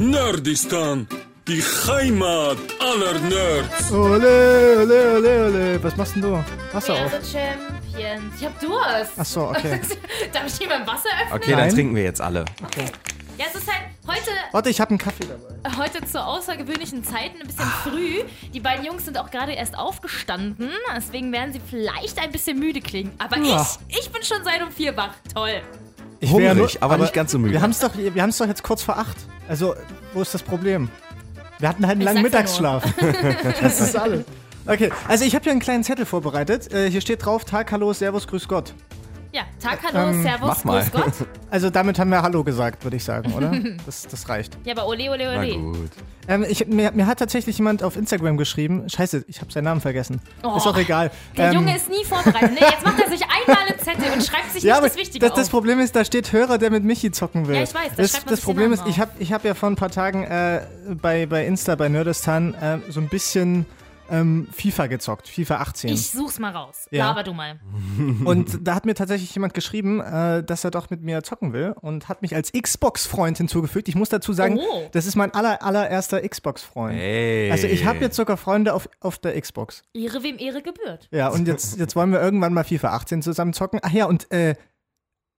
Nerdistan, die Heimat aller Nerds. Ole, ole, ole, ole. Was machst denn du? Wasser auf. Champions. Ich hab Durst. Ach so, okay. Darf ich hier mein Wasser öffnen? Okay, dann Nein. trinken wir jetzt alle. Ja, es ist halt heute, Warte, ich habe einen Kaffee dabei. heute zu außergewöhnlichen Zeiten ein bisschen früh. Die beiden Jungs sind auch gerade erst aufgestanden. Deswegen werden sie vielleicht ein bisschen müde klingen. Aber Ja. ich, ich bin schon seit um vier wach. Toll. Ich Hungrig, nur- aber nicht ganz so müde. Wir haben es doch, wir doch jetzt kurz vor acht. Also, wo ist das Problem? Wir hatten halt einen langen ja nur. Mittagsschlaf. das ist alles. Okay, also ich habe hier einen kleinen Zettel vorbereitet. Äh, hier steht drauf: Tag, Hallo, Servus, Grüß Gott. Ja, Tag, hallo, Ähm, Servus, mach mal. Grüß Gott. Also damit haben wir Hallo gesagt, würde ich sagen, oder? Das, das reicht. Ja, aber ole, ole, Na ole. gut. Ähm, ich, mir, mir hat tatsächlich jemand auf Instagram geschrieben. Scheiße, ich habe seinen Namen vergessen. Oh, ist auch egal. Der Ähm, Junge ist nie vorbereitet. Nee, jetzt macht er sich einmal einen Zettel und schreibt sich Ja, nicht aber das Wichtige das, das auf. Problem ist, da steht Hörer, der mit Michi zocken will. Ja, ich weiß, da das, schreibt man das den Problem ist, ich habe ich hab ja vor ein paar Tagen äh, bei, bei Insta, bei Nerdistan, äh, so ein bisschen ähm, FIFA gezockt, FIFA 18. Ich such's mal raus. Ja. Laber du mal. Und da hat mir tatsächlich jemand geschrieben, äh, dass er doch mit mir zocken will und hat mich als Xbox-Freund hinzugefügt. Ich muss dazu sagen, Oh. das ist mein aller, allererster Xbox-Freund. Ey. Also ich habe jetzt sogar Freunde auf, auf der Xbox. Ehre wem Ehre gebührt. Ja, und jetzt, jetzt wollen wir irgendwann mal FIFA 18 zusammen zocken. Ach ja, und äh,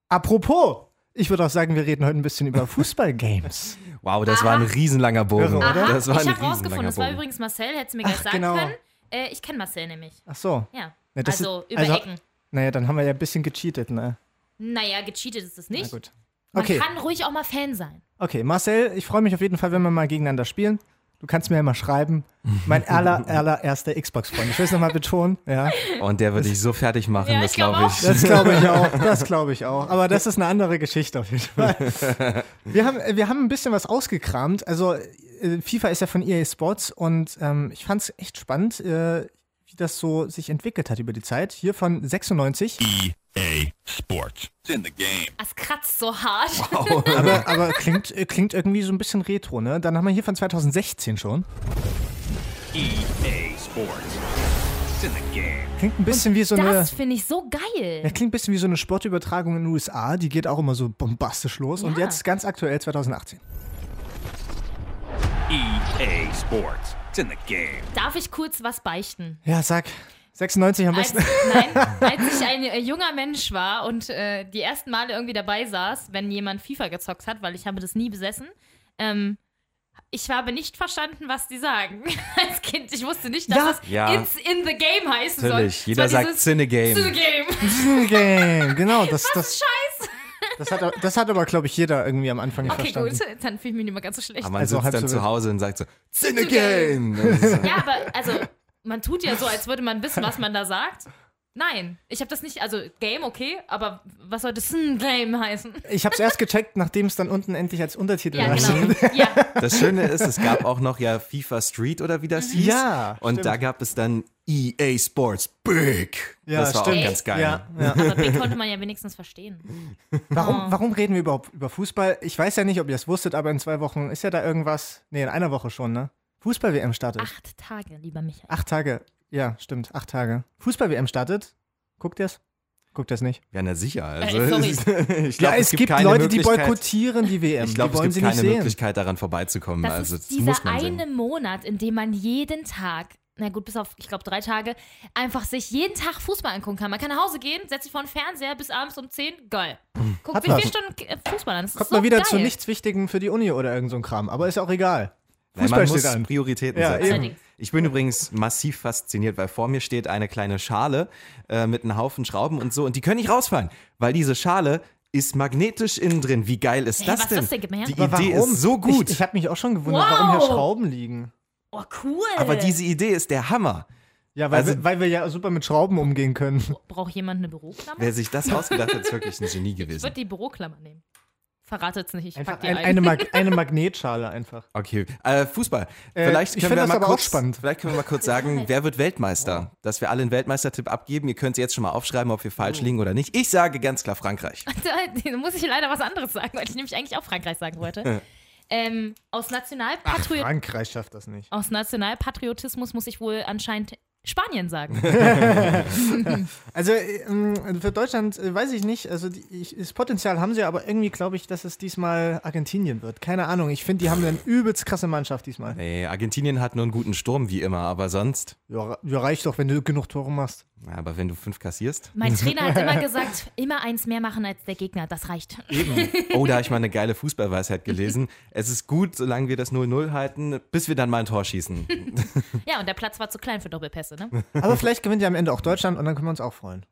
apropos, ich würde auch sagen, wir reden heute ein bisschen über Fußballgames. Wow, das war ein riesenlanger Bogen. Irre, oder? Das war ich habe rausgefunden, das war übrigens Marcel, hättest du mir gleich Ach, sagen genau. können. Äh, ich kenne Marcel nämlich. Ach so. Ja. Ja, das also ist- über also- Ecken. Naja, dann haben wir ja ein bisschen gecheatet, ne? Naja, gecheatet ist es Na nicht. gut. Man Okay, kann ruhig auch mal Fan sein. okay, Marcel, ich freue mich auf jeden Fall, wenn wir mal gegeneinander spielen. Du kannst mir ja mal schreiben. Mein aller, allererster Xbox-Freund. Ich will es nochmal betonen, ja. Und der würde dich so fertig machen, Ja, das glaube ich. Das glaube ich auch. Das glaube ich auch. Aber das ist eine andere Geschichte auf jeden Fall. Wir haben, wir haben ein bisschen was ausgekramt. Also, äh, FIFA ist ja von EA Sports und ähm, ich fand es echt spannend, äh, wie das so sich entwickelt hat über die Zeit. Hier von 96. EA Sports. It's in the game. Es kratzt so hart. Aber, aber klingt, klingt irgendwie so ein bisschen retro, ne? Dann haben wir hier von 2016 schon. EA Sports. It's in the game. Klingt ein bisschen wie so eine. Das finde ich so geil. Ja, klingt ein bisschen wie so eine Sportübertragung in den USA. Die geht auch immer so bombastisch los. Und Ja. jetzt ganz aktuell 2018. EA Sports. It's in the game. Darf ich kurz was beichten? Ja, sag. 96 am Als, besten. nein, als ich ein äh, junger Mensch war und äh, die ersten Male irgendwie dabei saß, wenn jemand FIFA gezockt hat, weil ich habe das nie besessen, ähm, ich habe nicht verstanden, was die sagen. Als Kind, ich wusste nicht, dass Ja. das Ja. ins in the game heißen Natürlich, soll. jeder Es sagt Cinegame. Cinegame. Game, genau. Das, das, Scheiße. das, hat, das hat aber, glaube ich, jeder irgendwie am Anfang Okay, verstanden. gut, dann fühle ich mich nicht mehr ganz so schlecht. Aber man Also sitzt dann so zu. Hause und sagt so, Cinegame! Ja, aber also, man tut ja so, als würde man wissen, was man da sagt. Nein, ich habe das nicht, also Game okay, aber was soll das Game heißen? Ich habe es erst gecheckt, nachdem es dann unten endlich als Untertitel Ja, genau. Ja, Das Schöne ist, es gab auch noch ja FIFA Street oder wie das hieß. Ja, Und stimmt. da gab es dann EA Sports Big. Ja, das war stimmt. auch ganz geil. Ja, ja. aber Big konnte man ja wenigstens verstehen. Warum, warum reden wir überhaupt über Fußball? Ich weiß ja nicht, ob ihr es wusstet, aber in zwei Wochen ist ja da irgendwas. Nee, in einer Woche schon, ne? Fußball-WM startet. Acht Tage, lieber Michael. Acht Tage. Ja, stimmt, acht Tage. Fußball-WM startet. Guckt ihr es? Guckt ihr es nicht? Ja, na sicher. Also, Äh, sorry. es ich glaub, ja, es, gibt, keine Leute, die Möglichkeit- boykottieren die WM. Ich glaube, die es wollen gibt sie keine. Möglichkeit, daran vorbeizukommen. Das also, ist das dieser muss man eine sehen. Monat, in dem man jeden Tag, na gut, bis auf, ich glaube, drei Tage, einfach sich jeden Tag Fußball angucken kann. Man kann nach Hause gehen, setzt sich vor den Fernseher bis abends um 10, geil. Guckt Hat sich vier. Stunden äh, Fußball an. Das Kommt ist so mal wieder geil. zu nichts Wichtigem für die Uni oder irgend so ein Kram. Aber ist auch egal. Nein, Fußball man steht muss an. Prioritäten Ja, setzen. eben. Ich bin übrigens massiv fasziniert, weil vor mir steht eine kleine Schale äh, mit einem Haufen Schrauben und so und die können nicht rausfallen, weil diese Schale ist magnetisch innen drin. Wie geil ist Hey, das was denn? ist das denn? Die Aber Idee warum? ist so gut. Ich, ich habe mich auch schon gewundert, warum hier Wow. Schrauben liegen. Oh, cool. aber diese Idee ist der Hammer. Ja, weil, Also- wir, weil wir ja super mit Schrauben umgehen können. Braucht jemand eine Büroklammer? Wer sich das ausgedacht hat, ist wirklich ein Genie Ich gewesen. würde die Büroklammer nehmen. Verratet's nicht, ich Einfach pack die ein, ein. eine, Mag eine Magnetschale einfach. Okay, äh, Fußball. Äh, Vielleicht ich können find wir das mal aber auch kurz, spannend. Vielleicht können wir mal kurz sagen, wer wird Weltmeister? Dass wir alle einen Weltmeistertipp abgeben. Ihr könnt es jetzt schon mal aufschreiben, ob wir falsch Oh. liegen oder nicht. Ich sage ganz klar Frankreich. Da muss ich leider was anderes sagen, weil ich nämlich eigentlich auch Frankreich sagen wollte. ähm, aus, Nationalpatriot Frankreich schafft das nicht. aus Nationalpatriotismus muss ich wohl anscheinend Spanien sagen. Also ähm, für Deutschland äh, weiß ich nicht. Also ich, das Potenzial haben sie, aber irgendwie glaube ich, dass es diesmal Argentinien wird. Keine Ahnung. Ich finde, die haben eine übelst krasse Mannschaft diesmal. Nee, Argentinien hat nur einen guten Sturm wie immer, aber sonst. Ja, ja, reicht doch, wenn du genug Tore machst. Ja, aber wenn du fünf kassierst. Mein Trainer hat immer gesagt, immer eins mehr machen als der Gegner, das reicht. Oh, da habe ich mal eine geile Fußballweisheit gelesen. Es ist gut, solange wir das 0-0 halten, bis wir dann mal ein Tor schießen. Ja, und der Platz war zu klein für Doppelpässe, ne? Aber vielleicht gewinnt ja am Ende auch Deutschland und dann können wir uns auch freuen.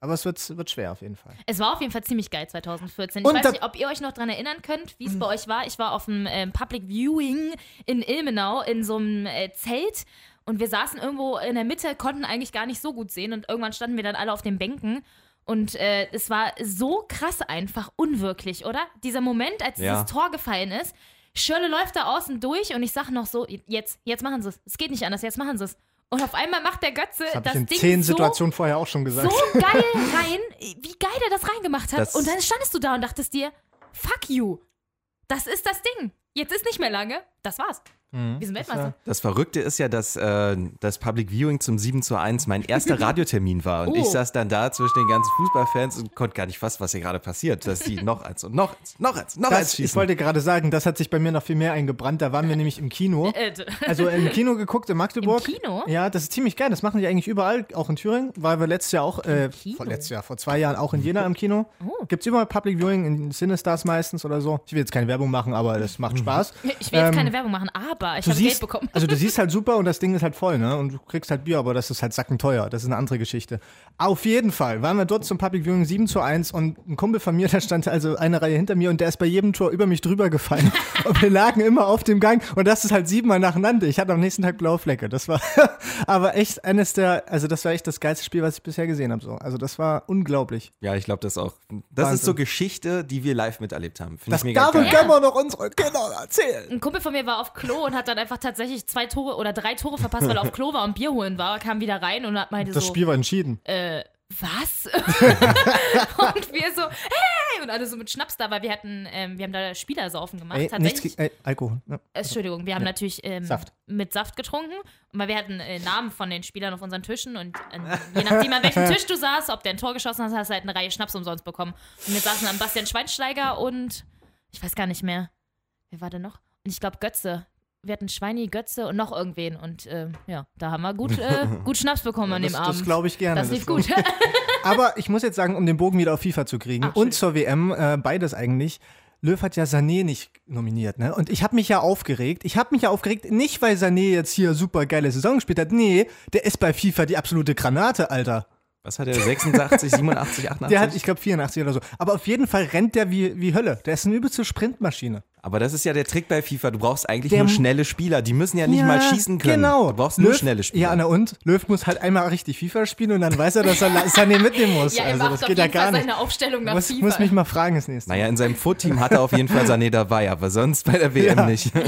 Aber es wird, wird schwer auf jeden Fall. Es war auf jeden Fall ziemlich geil 2014. Ich Und weiß nicht, ob ihr euch noch dran erinnern könnt, wie es bei euch war. Ich war auf einem ähm, Public Viewing in Ilmenau in so einem äh, Zelt und wir saßen irgendwo in der Mitte, konnten eigentlich gar nicht so gut sehen und irgendwann standen wir dann alle auf den Bänken. Und äh, es war so krass einfach, unwirklich, oder? Dieser Moment, als Ja. dieses Tor gefallen ist. Schirle läuft da außen durch und ich sag noch so, jetzt, jetzt machen sie es. Es geht nicht anders, jetzt machen sie es. Und auf einmal macht der Götze Das das ich in Ding zehn so Situationen vorher auch schon gesagt. so geil rein, wie geil er das reingemacht hat. Das- und dann standest du da und dachtest dir, fuck you. Das ist das Ding. Jetzt ist nicht mehr lange. Das war's. Mhm. Wir sind Weltmeister. Das Verrückte ist ja, dass äh, das Public Viewing zum 7 zu 1 mein erster Radiotermin war. Und Oh. ich saß dann da zwischen den ganzen Fußballfans und konnte gar nicht fassen, was hier gerade passiert. Dass die noch eins und noch eins, noch eins, noch eins Das, ich schießen. wollte gerade sagen, das hat sich bei mir noch viel mehr eingebrannt. Da waren wir nämlich im Kino. Äh, d- Also im Kino geguckt in Magdeburg. Im Kino? Ja, das ist ziemlich geil. Das machen die eigentlich überall, auch in Thüringen. Weil wir letztes Jahr auch, äh, vor letztes Jahr, vor zwei Jahren auch in Jena im Kino. Oh. Gibt's überall Public Viewing in Cinestars meistens oder so. Ich will jetzt keine Werbung machen, aber das macht Spaß. ich will jetzt Ähm, keine Werbung machen, aber ich Du habe Geld siehst, bekommen. also du siehst halt super und das Ding ist halt voll, ne? Und du kriegst halt Bier, aber das ist halt sackenteuer. Das ist eine andere Geschichte. Auf jeden Fall waren wir dort zum Public Viewing 7 zu 1 und ein Kumpel von mir, der stand also eine Reihe hinter mir und der ist bei jedem Tor über mich drüber gefallen. und wir lagen immer auf dem Gang und das ist halt siebenmal nacheinander. Ich hatte am nächsten Tag blaue Flecke. Das war aber echt eines der, also das war echt das geilste Spiel, was ich bisher gesehen habe. So. Also das war unglaublich. ja, ich glaube das auch. Das Wahnsinn. ist so Geschichte, die wir live miterlebt haben. Finde ich Das mega darf und geil. können wir noch unseren Kindern erzählen. Ein Kumpel von mir war auf Klo und hat dann einfach tatsächlich zwei Tore oder drei Tore verpasst, weil er auf Klo war und Bier holen war, kam wieder rein und hat meinte Das so, Spiel war entschieden. äh, was? und wir so, hey! Und alle so mit Schnaps da, weil wir hatten, ähm, wir haben da Spielersaufen gemacht. Ey, nichts tatsächlich. gegen, ey, Alkohol. Ne? Äh, Entschuldigung, wir haben natürlich ähm, Saft. mit Saft getrunken, weil wir hatten äh, Namen von den Spielern auf unseren Tischen und äh, je nachdem, an welchem Tisch du saßt, ob der ein Tor geschossen hast, hast du halt eine Reihe Schnaps umsonst bekommen. Und wir saßen am Bastian Schweinsteiger und ich weiß gar nicht mehr, wer war denn noch? Und ich glaube Götze. Wir hatten Schweini, Götze und noch irgendwen und äh, ja, da haben wir gut, äh, gut Schnaps bekommen an Das, dem das Abend. glaube ich gerne. das lief glaub gut. Aber ich muss jetzt sagen, um den Bogen wieder auf FIFA zu kriegen Ach, und zur WM, äh, beides eigentlich. Löw hat ja Sané nicht nominiert, ne? Und ich habe mich ja aufgeregt. Ich habe mich ja aufgeregt, nicht weil Sané jetzt hier super geile Saison gespielt hat. Nee, der ist bei FIFA die absolute Granate, Alter. Was hat er? 86, 87, 88? Der hat, ich glaube, 84 oder so. Aber auf jeden Fall rennt der wie, wie Hölle. Der ist eine übelste Sprintmaschine. Aber das ist ja der Trick bei FIFA. Du brauchst eigentlich Der nur schnelle Spieler. Die müssen ja nicht Ja, mal schießen können. Genau. Du brauchst nur Löw- schnelle Spieler. Ja, na und? Löw muss halt einmal richtig FIFA spielen und dann weiß er, dass er Sané mitnehmen muss. ja, er also macht das auf geht ja jeden gar Fall nicht. seine Aufstellung nach Muss, FIFA. muss mich mal fragen das nächste Mal. Naja, in seinem Foot-Team hat er auf jeden Fall Sané dabei, aber sonst bei der WM Ja. nicht.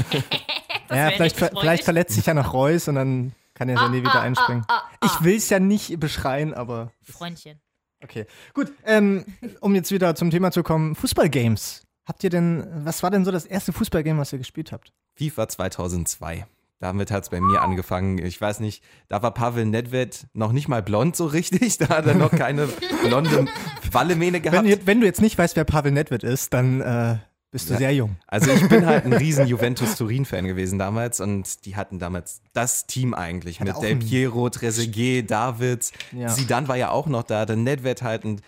Ja, vielleicht, ver vielleicht verletzt sich ja noch Reus und dann kann er Sané wieder einspringen. ah, ah. Ich will es ja nicht beschreien, aber Freundchen. okay. Gut, ähm, um jetzt wieder zum Thema zu kommen, Fußballgames. Habt ihr denn, was war denn so das erste Fußballgame, was ihr gespielt habt? FIFA 2002. Damit hat es bei mir angefangen. Ich weiß nicht, da war Pavel Nedved noch nicht mal blond so richtig. Da hat er noch keine blonde Wallemähne gehabt. Wenn, wenn du jetzt nicht weißt, wer Pavel Nedved ist, dann äh, bist du Ja. sehr jung. Also ich bin halt ein riesen Juventus-Turin-Fan gewesen damals und die hatten damals das Team eigentlich mit auch Del Piero, Trezeguet, Davids, Ja. Zidane war ja auch noch da, der Nedved halt und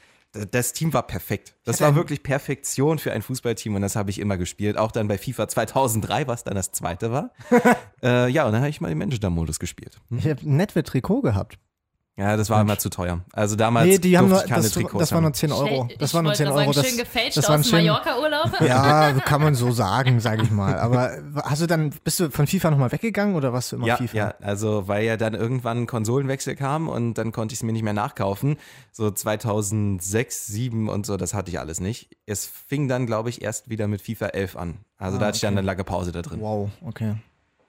das Team war perfekt. Das war wirklich Perfektion für ein Fußballteam und das habe ich immer gespielt. Auch dann bei FIFA 2003, was dann das zweite war. äh, ja, und dann habe ich mal den Manager-Modus gespielt. Hm? Ich habe ein Nedved-Trikot gehabt. Ja, das war immer zu teuer. Also damals Nee, die haben nur, ich keine das, Trikots das waren nur haben. 10 Euro. Das ich waren nur wollte 10 gerade Euro. Sagen, Das, schön gefälscht das waren aus Mallorca-Urlaub. Ja, kann man so sagen, sage ich mal. Aber hast du dann, bist du von FIFA nochmal weggegangen oder warst du immer Ja, FIFA? ja, also weil ja dann irgendwann ein Konsolenwechsel kam und dann konnte ich es mir nicht mehr nachkaufen. So 2006, 2007 und so, das hatte ich alles nicht. Es fing dann, glaube ich, erst wieder mit FIFA 11 an. Also da hatte ich dann eine lange Pause da drin. Wow, okay.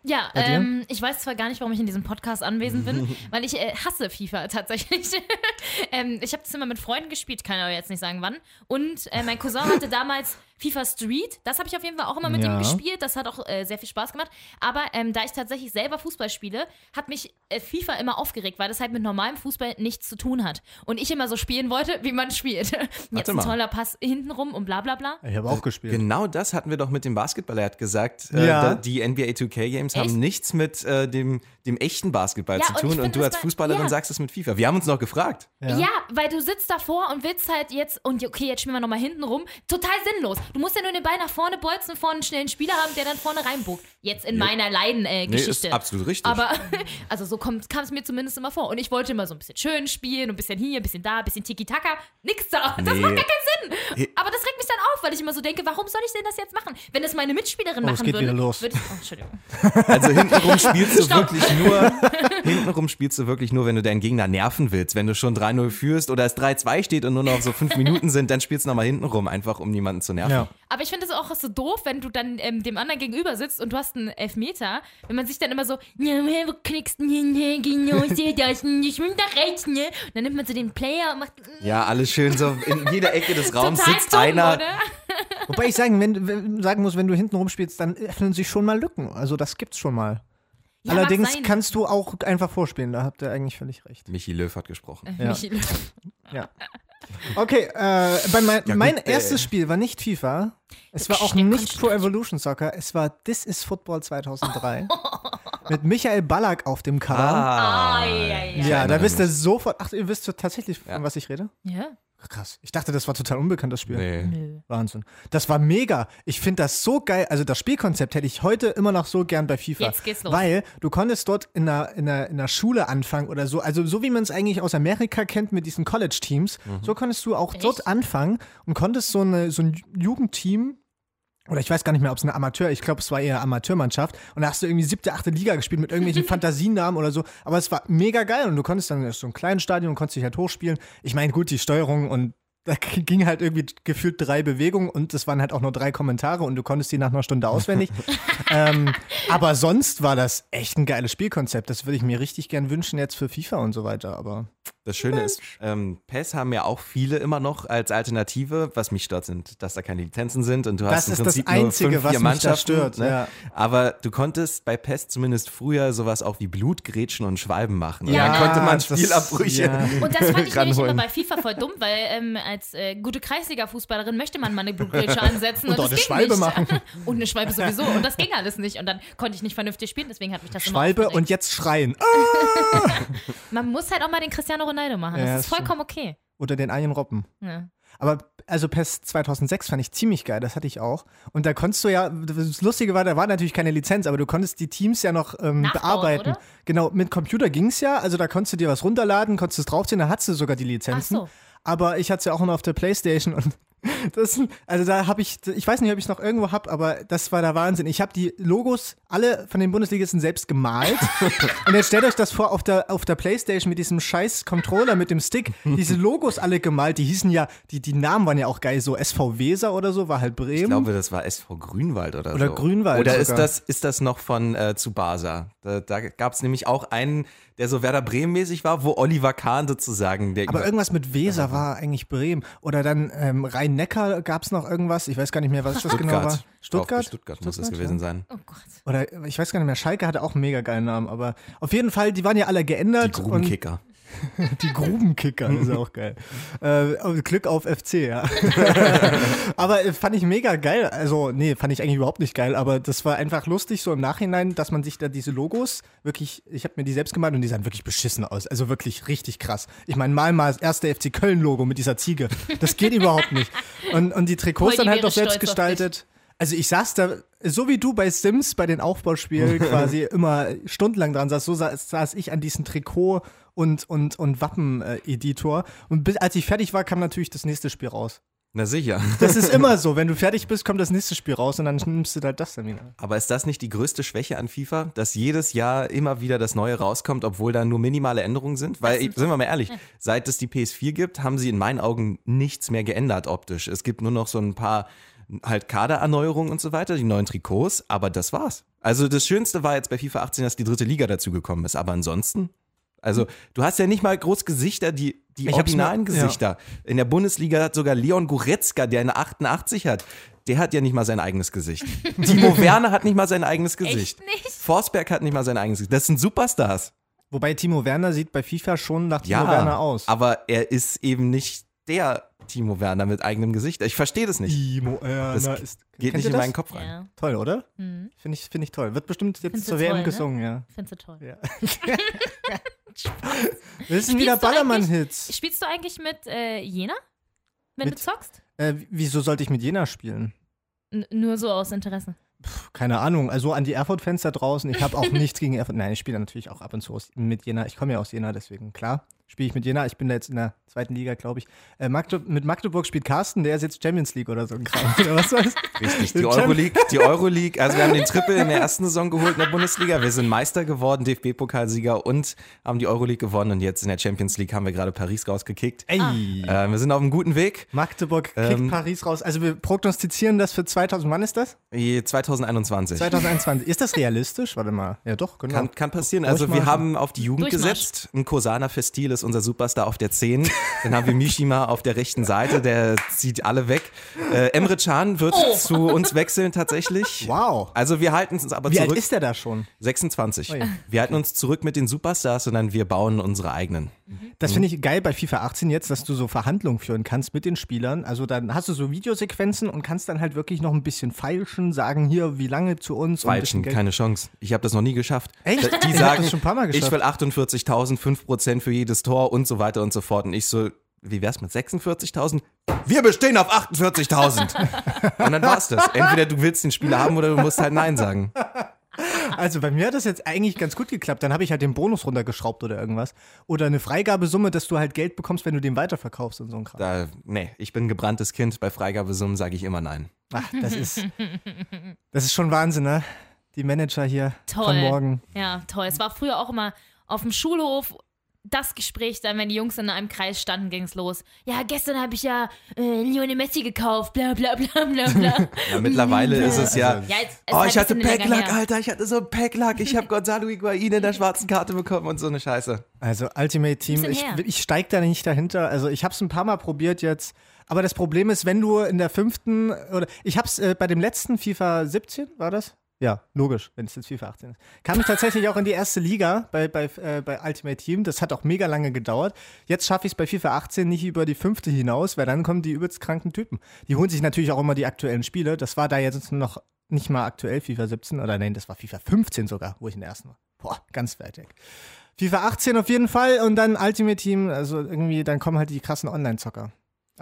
Ja, ähm, ich weiß zwar gar nicht, warum ich in diesem Podcast anwesend bin, weil ich äh, hasse FIFA tatsächlich. ähm, ich habe das immer mit Freunden gespielt, kann aber jetzt nicht sagen wann. Und äh, mein Cousin hatte damals FIFA Street, das habe ich auf jeden Fall auch immer mit Ja. ihm gespielt. Das hat auch äh, sehr viel Spaß gemacht. Aber ähm, da ich tatsächlich selber Fußball spiele, hat mich äh, FIFA immer aufgeregt, weil das halt mit normalem Fußball nichts zu tun hat. Und ich immer so spielen wollte, wie man spielt. Jetzt ein toller Pass hintenrum und bla bla bla. Ich habe auch gespielt. Genau das hatten wir doch mit dem Basketball. Er hat gesagt, äh, Ja. da- die NBA 2K Games Echt? haben nichts mit äh, dem, dem echten Basketball Ja, zu und tun. Und, find du als Fußballerin ja. sagst es mit FIFA. Wir haben uns noch gefragt. Ja. weil du sitzt davor und willst halt jetzt, und okay, jetzt spielen wir nochmal hinten rum. Total sinnlos. Du musst ja nur den Ball nach vorne bolzen, vorne einen schnellen Spieler haben, der dann vorne reinbuckt. Jetzt in meiner Nee, Leiden-Geschichte. ist absolut richtig. Aber, also so kommt- kam es mir zumindest immer vor. Und ich wollte immer so ein bisschen schön spielen, ein bisschen hier, ein bisschen da, ein bisschen Tiki-Taka. Nix da. Das Nee. macht gar keinen Sinn. Aber das regt mich dann auf, weil ich immer so denke, warum soll ich denn das jetzt machen? Wenn es meine Mitspielerin Oh, machen geht würde, wieder los. würde ich. Oh, Entschuldigung. Also hintenrum spielst du Stopp. wirklich nur, hintenrum spielst du wirklich nur, wenn du deinen Gegner nerven willst. Wenn du schon 3-0 führst oder es 3-2 steht und nur noch so fünf Minuten sind, dann spielst du nochmal hintenrum, einfach um niemanden zu nerven. Ja. Aber ich finde es auch so doof, wenn du dann ähm, dem anderen gegenüber sitzt und du hast einen Elfmeter, wenn man sich dann immer so, ja, wo knickst du genau, ich sehe das, ich bin nach rechts, ne? Und dann nimmt man so den Player und macht Ja, alles schön so. In jeder Ecke des Raums total sitzt dumm, einer. oder? Wobei ich sagen, wenn, wenn, sagen muss, wenn du hinten rumspielst, dann öffnen sich schon mal Lücken. Also das gibt's schon mal. Ja, Allerdings kannst du auch einfach vorspielen, da habt ihr eigentlich völlig recht. Michi Löw hat gesprochen. Ja. Michi- Ja. Okay, äh, bei mein, Ja, mein gut, äh, erstes Spiel war nicht FIFA. Es war auch nicht. Pro Evolution Soccer. Es war This is Football 2003. mit Michael Ballack auf dem Cover. Ah, ja, ja. ja, da wisst ihr sofort. Ach, ihr wisst tatsächlich, von was ich rede? Ja? Krass. Ich dachte, das war total unbekannt, das Spiel. Nee. Wahnsinn. Das war mega. Ich finde das so geil. Also das Spielkonzept hätte ich heute immer noch so gern bei FIFA. Jetzt geht's los. Weil du konntest dort in einer, in einer, in einer Schule anfangen oder so. Also so wie man es eigentlich aus Amerika kennt mit diesen College-Teams. So konntest du auch dort Echt? anfangen und konntest so, eine, so ein Jugendteam oder ich weiß gar nicht mehr, ob es eine Amateur, ich glaube, es war eher Amateurmannschaft. Und da hast du irgendwie siebte, achte Liga gespielt mit irgendwelchen Fantasienamen oder so. Aber es war mega geil und du konntest dann in so einem kleinen Stadion und konntest dich halt hochspielen. Ich meine, gut, die Steuerung und da ging halt irgendwie gefühlt drei Bewegungen und es waren halt auch nur drei Kommentare und du konntest die nach einer Stunde auswendig. ähm, aber sonst war das echt ein geiles Spielkonzept. Das würde ich mir richtig gern wünschen jetzt für FIFA und so weiter. Aber Das Schöne ist, ähm, PES haben ja auch viele immer noch als Alternative. Was mich stört, sind, dass da keine Lizenzen sind und du Das hast im ist das Prinzip Einzige, nur fünf, was vier mich da Mannschaften. stört, Ne? ja. Aber du konntest bei PES zumindest früher sowas auch wie Blutgrätschen und Schwalben machen. Und Ja, dann konnte man das- Spielabbrüche. ja. Und das fand ich nämlich immer bei FIFA voll dumm, weil ähm, als äh, gute Kreisliga-Fußballerin möchte man mal eine Blutgrätsche ansetzen Und und, das eine ging Schwalbe nicht. machen. und eine Schwalbe sowieso. Und das ging alles nicht. Und dann konnte ich nicht vernünftig spielen, deswegen hat mich das Schwalbe immer und aufgeregt. jetzt schreien. Ah! Man muss halt auch mal den Cristiano Ronaldo machen. Ja, Das das ist vollkommen okay. Oder den Arjen Robben. Ja. Aber also PES 2006 fand ich ziemlich geil, das hatte ich auch. Und da konntest du ja, das Lustige war, da war natürlich keine Lizenz, aber du konntest die Teams ja noch ähm, bearbeiten. oder? Genau, mit Computer ging es ja, also da konntest du dir was runterladen, konntest es draufziehen, da hattest du sogar die Lizenzen. Ach so. Aber ich hatte es ja auch noch auf der Playstation und das, also da habe ich, ich weiß nicht, ob ich es noch irgendwo habe, aber das war der Wahnsinn. Ich habe die Logos alle von den Bundesligisten selbst gemalt. und jetzt stellt euch das vor, auf der, auf der Playstation mit diesem scheiß Controller, mit dem Stick, diese Logos alle gemalt, die hießen ja, die, die Namen waren ja auch geil, so SV Weser oder so, war halt Bremen. Ich glaube, das war SV Grünwald oder, Oder so. Grünwald Oder ist das, ist das noch von äh, Tsubasa? Da, da gab es nämlich auch einen, der so Werder Bremen-mäßig war, wo Oliver Kahn sozusagen der aber irgendwas mit Weser war eigentlich Bremen. Oder dann ähm, Rhein-Neckar gab es noch irgendwas, ich weiß gar nicht mehr, was das genau war. Stuttgart. Stuttgart? Stuttgart muss es gewesen ja. sein. Oh Gott. Oder ich weiß gar nicht mehr, Schalke hatte auch einen mega geilen Namen, aber auf jeden Fall, die waren ja alle Die geändert. und Grubenkicker. die Grubenkicker, das ist auch geil. Äh, Glück auf FC, ja. aber äh, fand ich mega geil. Also, nee, fand ich eigentlich überhaupt nicht geil, aber das war einfach lustig so im Nachhinein, dass man sich da diese Logos wirklich, ich habe mir die selbst gemalt und die sahen wirklich beschissen aus. Also wirklich richtig krass. Ich meine, mal mal das erste FC Köln-Logo mit dieser Ziege. Das geht überhaupt nicht. Und, und die Trikots Heudi dann halt noch selbst gestaltet. Also ich saß da, so wie du bei Sims bei den Aufbauspielen quasi immer stundenlang dran saß, so saß, saß ich an diesem Trikot und, und, und Wappen-Editor. Und bis, als ich fertig war, kam natürlich das nächste Spiel raus. Na sicher. Das ist immer so, wenn du fertig bist, kommt das nächste Spiel raus und dann nimmst du halt das dann wieder. Aber ist das nicht die größte Schwäche an FIFA, dass jedes Jahr immer wieder das Neue rauskommt, obwohl da nur minimale Änderungen sind? Weil, sind wir mal ehrlich, seit es die PS4 gibt, haben sie in meinen Augen nichts mehr geändert optisch. Es gibt nur noch so ein paar halt Kadererneuerungen und so weiter, die neuen Trikots, aber das war's. Also das Schönste war jetzt bei FIFA 18, dass die dritte Liga dazugekommen ist, aber ansonsten also, du hast ja nicht mal groß Gesichter, die, die Ich originalen mir- Gesichter. In der Bundesliga hat sogar Leon Goretzka, der eine 88 hat. der hat ja nicht mal sein eigenes Gesicht. Timo Werner hat nicht mal sein eigenes Gesicht. Echt nicht? Forsberg hat nicht mal sein eigenes Gesicht. Das sind Superstars. Wobei Timo Werner sieht bei FIFA schon nach Timo Ja, Werner aus. aber er ist eben nicht der Timo Werner mit eigenem Gesicht. Ich verstehe das nicht. Timo Werner Das ist. Geht nicht in das? meinen Kopf rein. Ja, Toll, oder? hm. Finde ich, find ich toll. Wird bestimmt jetzt Findest zur WM toll, ne? gesungen, ja. Findest du toll. ja. das sind wieder Spielst du Ballermann-Hits. Spielst du eigentlich mit äh, Jena? Wenn Mit- du zockst? Äh, wieso sollte ich mit Jena spielen? N nur so aus Interesse. Puh, keine Ahnung. Also an die Erfurt-Fans da draußen. Ich habe auch nichts gegen Erfurt. Nein, ich spiele natürlich auch ab und zu aus, mit Jena. Ich komme ja aus Jena, deswegen klar. Spiele ich mit Jena. Ich bin da jetzt in der zweiten Liga, glaube ich. Äh, Magde mit Magdeburg spielt Carsten, der ist jetzt Champions League oder so ein Kram. Oder was war's? Richtig, die Euroleague, die Euroleague, also wir haben den Triple in der ersten Saison geholt in der Bundesliga. Wir sind Meister geworden, DFB-Pokalsieger und haben die Euroleague gewonnen. Und jetzt in der Champions League haben wir gerade Paris rausgekickt. Ey. Äh, wir sind auf einem guten Weg. Magdeburg kickt Ähm, Paris raus. Also wir prognostizieren das für 2000. Wann ist das? Je 2021. 2021. ist das realistisch? Warte mal. Ja, doch, genau. Kann, kann passieren. Also wir haben auf die Jugend gesetzt. Ein Kosana Festil ist unser Superstar auf der 10. Dann haben wir Mishima auf der rechten Seite, der zieht alle weg. Äh, Emre Can wird zu uns wechseln tatsächlich. Wow. Also wir halten uns aber Wie alt zurück. ist der da schon? 26. Oh ja. Wir halten uns zurück mit den Superstars, sondern wir bauen unsere eigenen. Das finde ich geil bei FIFA 18 jetzt, dass du so Verhandlungen führen kannst mit den Spielern. Also dann hast du so Videosequenzen und kannst dann halt wirklich noch ein bisschen feilschen, sagen hier, wie lange zu uns. Geld. keine Chance. Ich habe das noch nie geschafft. Echt? Die sagen, das schon ein paar Mal ich will 48.000, 5% für jedes Tor und so weiter und so fort. Und ich so, wie wär's mit 46.000? Wir bestehen auf 48.000. und dann war's das. Entweder du willst den Spieler haben oder du musst halt Nein sagen. Also bei mir hat das jetzt eigentlich ganz gut geklappt. Dann habe ich halt den Bonus runtergeschraubt oder irgendwas. Oder eine Freigabesumme, dass du halt Geld bekommst, wenn du den weiterverkaufst und so ein Kram. Da, nee, ich bin ein gebranntes Kind. Bei Freigabesummen sage ich immer Nein. Ach, das ist, das ist schon Wahnsinn, ne? Die Manager hier Toll. von morgen. Ja, toll. Es war früher auch immer auf dem Schulhof das Gespräch dann, wenn die Jungs in einem Kreis standen, ging es los. Ja, gestern habe ich ja äh, Lionel Messi gekauft, bla bla bla bla bla. Ja, mittlerweile ist es ja. ja, jetzt, es ist Oh, halt ich hatte ein Packlack, her. Alter, ich hatte so einen Packlack. Ich habe Gonzalo Higuain in der schwarzen Karte bekommen und so eine Scheiße. Also Ultimate Team, ich, ich steig da nicht dahinter. Also ich habe es ein paar Mal probiert jetzt. Aber das Problem ist, wenn du in der fünften oder ich habe es äh, bei dem letzten FIFA 17 war das? Ja, logisch, wenn es jetzt FIFA 18 ist. Kam ich tatsächlich auch in die erste Liga bei, bei, äh, bei Ultimate Team. Das hat auch mega lange gedauert. Jetzt schaffe ich es bei FIFA 18 nicht über die fünfte hinaus, weil dann kommen die übelst kranken Typen. Die holen sich natürlich auch immer die aktuellen Spiele. Das war da jetzt noch nicht mal aktuell, FIFA 17, oder nein, das war FIFA 15 sogar, wo ich in der ersten war. Boah, ganz weg. FIFA 18 auf jeden Fall und dann Ultimate Team, also irgendwie, dann kommen halt die krassen Online-Zocker.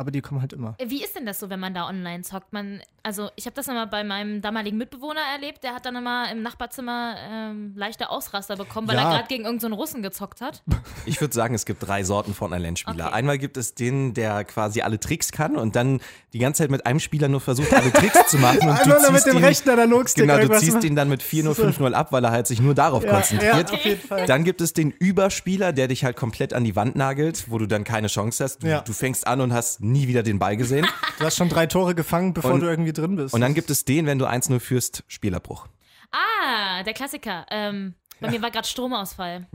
Aber die kommen halt immer. Wie ist denn das so, wenn man da online zockt? Man, also ich habe das immer bei meinem damaligen Mitbewohner erlebt. Der hat dann immer im Nachbarzimmer ähm, leichte Ausraster bekommen, weil Ja. er gerade gegen irgendeinen Russen gezockt hat. Ich würde sagen, es gibt drei Sorten von Online-Spieler. Okay. Einmal gibt es den, der quasi alle Tricks kann und dann die ganze Zeit mit einem Spieler nur versucht, alle Tricks zu machen. Und Einfach du nur mit ziehst dem ihn, rechten Analogstick Genau, du ziehst ihn dann mit 4-0, 5-0 ab, weil er halt sich nur darauf ja, konzentriert. Ja, auf jeden Fall. Dann gibt es den Überspieler, der dich halt komplett an die Wand nagelt, wo du dann keine Chance hast. Du, Ja. du fängst an und hast nie wieder den Ball gesehen. Du hast schon drei Tore gefangen, bevor Und- du irgendwie drin bist. Und dann gibt es den, wenn du 1-0 führst, Spielerbruch. Ah, der Klassiker. Ähm, bei mir war gerade Stromausfall.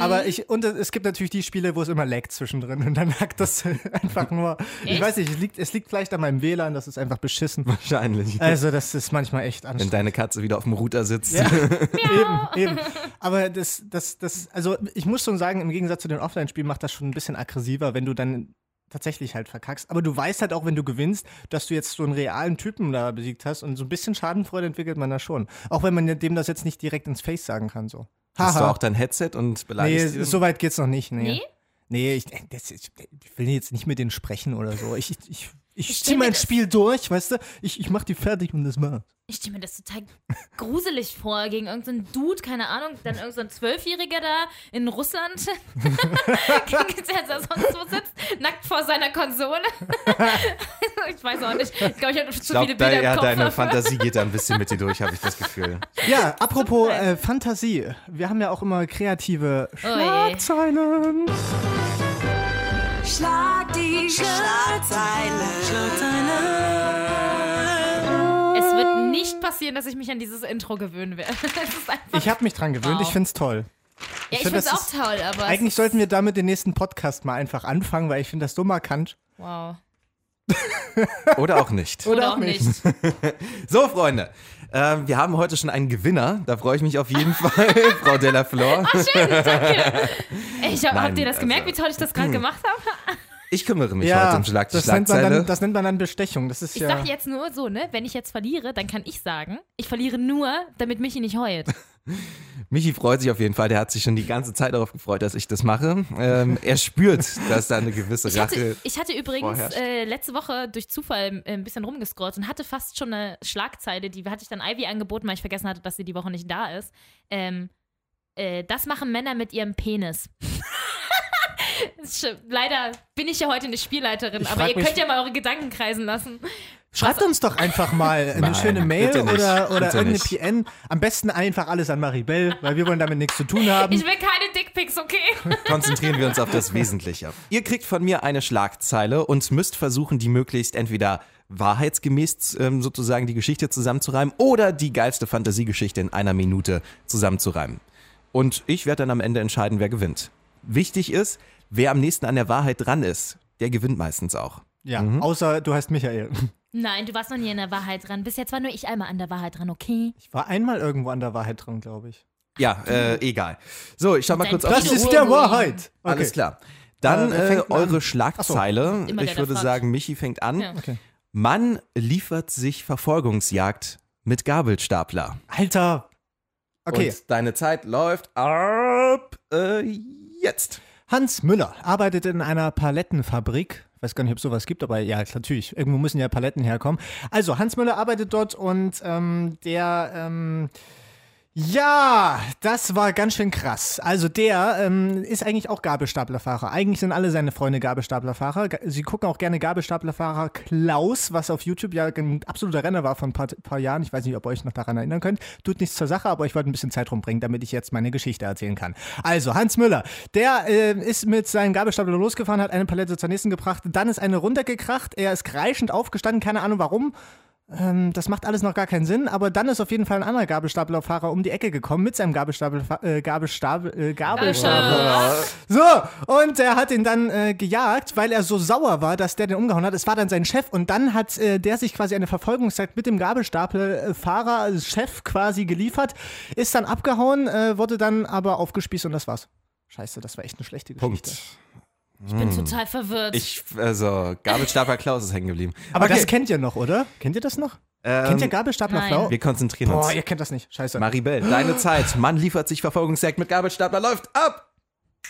Aber ich, und es gibt natürlich die Spiele, wo es immer laggt zwischendrin und dann hackt das einfach nur. Ich Echt? weiß nicht, es liegt, es liegt vielleicht an meinem WLAN, das ist einfach beschissen. Wahrscheinlich. Also, das ist manchmal echt wenn anstrengend. deine Katze wieder auf dem Router sitzt. Ja. eben, eben. Aber das, das, das, also ich muss schon sagen, im Gegensatz zu den Offline-Spielen macht das schon ein bisschen aggressiver, wenn du dann tatsächlich halt verkackst. Aber du weißt halt auch, wenn du gewinnst, dass du jetzt so einen realen Typen da besiegt hast und so ein bisschen Schadenfreude entwickelt man da schon. Auch wenn man dem das jetzt nicht direkt ins Face sagen kann, so. Hast du Haha. auch dein Headset und Nee, beleidigst ihn? so weit geht's noch nicht. Nee. Nee? Nee, ich, das, ich, ich will jetzt nicht mit denen sprechen oder so. Ich, ich, ich, ich Ich zieh stell mir mein das- Spiel durch, weißt du? Ich, ich mach die fertig und das war's. Ich stelle mir das total gruselig vor, gegen irgendeinen Dude, keine Ahnung, dann irgendein Zwölfjähriger da in Russland, der sonst wo sitzt, nackt vor seiner Konsole. ich weiß auch nicht. Ich glaube, ich habe Ich zu glaube, viele da, Bilder ja, im Kopf. deine dafür. Fantasie geht da ein bisschen mit dir durch, habe ich das Gefühl. Ja, apropos äh, Fantasie. Wir haben ja auch immer kreative. Schlagzeilen. Schlag die Schlagzeile. Es wird nicht passieren, dass ich mich an dieses Intro gewöhnen werde. Es Ich habe mich dran gewöhnt, ich Wow. find's toll. ja, ich find, finde es auch toll, aber. es Eigentlich sollten wir damit den nächsten Podcast mal einfach anfangen, weil ich finde das so markant. Wow. Oder auch nicht. Oder Oder auch nicht. So, Freunde. Ähm, wir haben heute schon einen Gewinner. Da freue ich mich auf jeden Fall, Frau Delaflor. Schön, danke. Ey, ich hab, Nein, habt ihr das gemerkt, also- wie toll ich das gerade gemacht habe? Ich kümmere mich Ja, heute um Schlag die das nennt, dann, das nennt man dann Bestechung. Das ist Ich ja. sag jetzt nur so, ne? Wenn ich jetzt verliere, dann kann ich sagen, ich verliere nur, damit Michi nicht heult. Michi freut sich auf jeden Fall. Der hat sich schon die ganze Zeit darauf gefreut, dass ich das mache. Ähm, er spürt, dass da eine gewisse Ich hatte, Rache. ich hatte übrigens äh, letzte Woche durch Zufall äh, ein bisschen rumgescrollt und hatte fast schon eine Schlagzeile, die hatte ich dann Ivy angeboten, weil ich vergessen hatte, dass sie die Woche nicht da ist. Ähm, äh, das machen Männer mit ihrem Penis. Leider bin ich ja heute eine Spielleiterin, Ich aber ihr könnt ja mal eure Gedanken kreisen lassen. Schreibt uns doch einfach mal eine Nein, schöne Mail nicht. oder, oder irgendeine nicht. PN. Am besten einfach alles an Maribel, weil wir wollen damit nichts zu tun haben. Ich will keine Dickpics, okay? Konzentrieren wir uns auf das Wesentliche. Ihr kriegt von mir eine Schlagzeile und müsst versuchen, die möglichst entweder wahrheitsgemäß ähm, sozusagen die Geschichte zusammenzureimen oder die geilste Fantasiegeschichte in einer Minute zusammenzureimen. Und ich werde dann am Ende entscheiden, wer gewinnt. Wichtig ist, wer am nächsten an der Wahrheit dran ist, der gewinnt meistens auch. Ja, außer du heißt Michael. Nein, du warst noch nie an der Wahrheit dran. Bis jetzt war nur ich einmal an der Wahrheit dran, okay? Ich war einmal irgendwo an der Wahrheit dran, glaube ich. Ja, äh, egal. So, ich schau mal kurz auf Das ist der Wahrheit. Okay. Alles klar. Dann Äh, äh, eure Schlagzeile. Der, ich würde fragt. sagen, Michi fängt an. Ja. Okay. Mann liefert sich Verfolgungsjagd mit Gabelstapler. Alter. Okay. Und deine Zeit läuft ab äh, jetzt. Hans Müller arbeitet in einer Palettenfabrik. Ich weiß gar nicht, ob es sowas gibt, aber ja, natürlich. Irgendwo müssen ja Paletten herkommen. Also, Hans Müller arbeitet dort und ähm, der, ähm, ja, das war ganz schön krass. Also, der ähm, ist eigentlich auch Gabelstaplerfahrer. Eigentlich sind alle seine Freunde Gabelstaplerfahrer. Ga- Sie gucken auch gerne Gabelstaplerfahrer Klaus, was auf YouTube ja ein absoluter Renner war von ein paar, paar Jahren. Ich weiß nicht, ob ihr euch noch daran erinnern könnt. Tut nichts zur Sache, aber ich wollte ein bisschen Zeit rumbringen, damit ich jetzt meine Geschichte erzählen kann. Also, Hans Müller, der äh, ist mit seinem Gabelstapler losgefahren, hat eine Palette zur nächsten gebracht, dann ist eine runtergekracht, er ist kreischend aufgestanden, keine Ahnung warum. Ähm, das macht alles noch gar keinen Sinn, aber dann ist auf jeden Fall ein anderer Gabelstaplerfahrer um die Ecke gekommen mit seinem Gabelstapel, äh, Gabelstapel, äh, Gabelstapler. So, und er hat ihn dann äh, gejagt, weil er so sauer war, dass der den umgehauen hat. Es war dann sein Chef und dann hat äh, der sich quasi eine Verfolgungsjagd mit dem Gabelstapelfahrer, also Chef quasi geliefert, ist dann abgehauen, äh, wurde dann aber aufgespießt und das war's. Scheiße, das war echt eine schlechte Geschichte. Punkt. Ich bin total verwirrt. Ich, also, Gabelstapler Klaus ist hängen geblieben. Aber Okay, das kennt ihr noch, oder? Kennt ihr das noch? ähm, kennt ihr Gabelstapler nein. Flau? Wir konzentrieren Boah, uns. ihr kennt das nicht. Scheiße. Maribel, deine Zeit. Mann liefert sich Verfolgungsjagd mit Gabelstapler, läuft ab!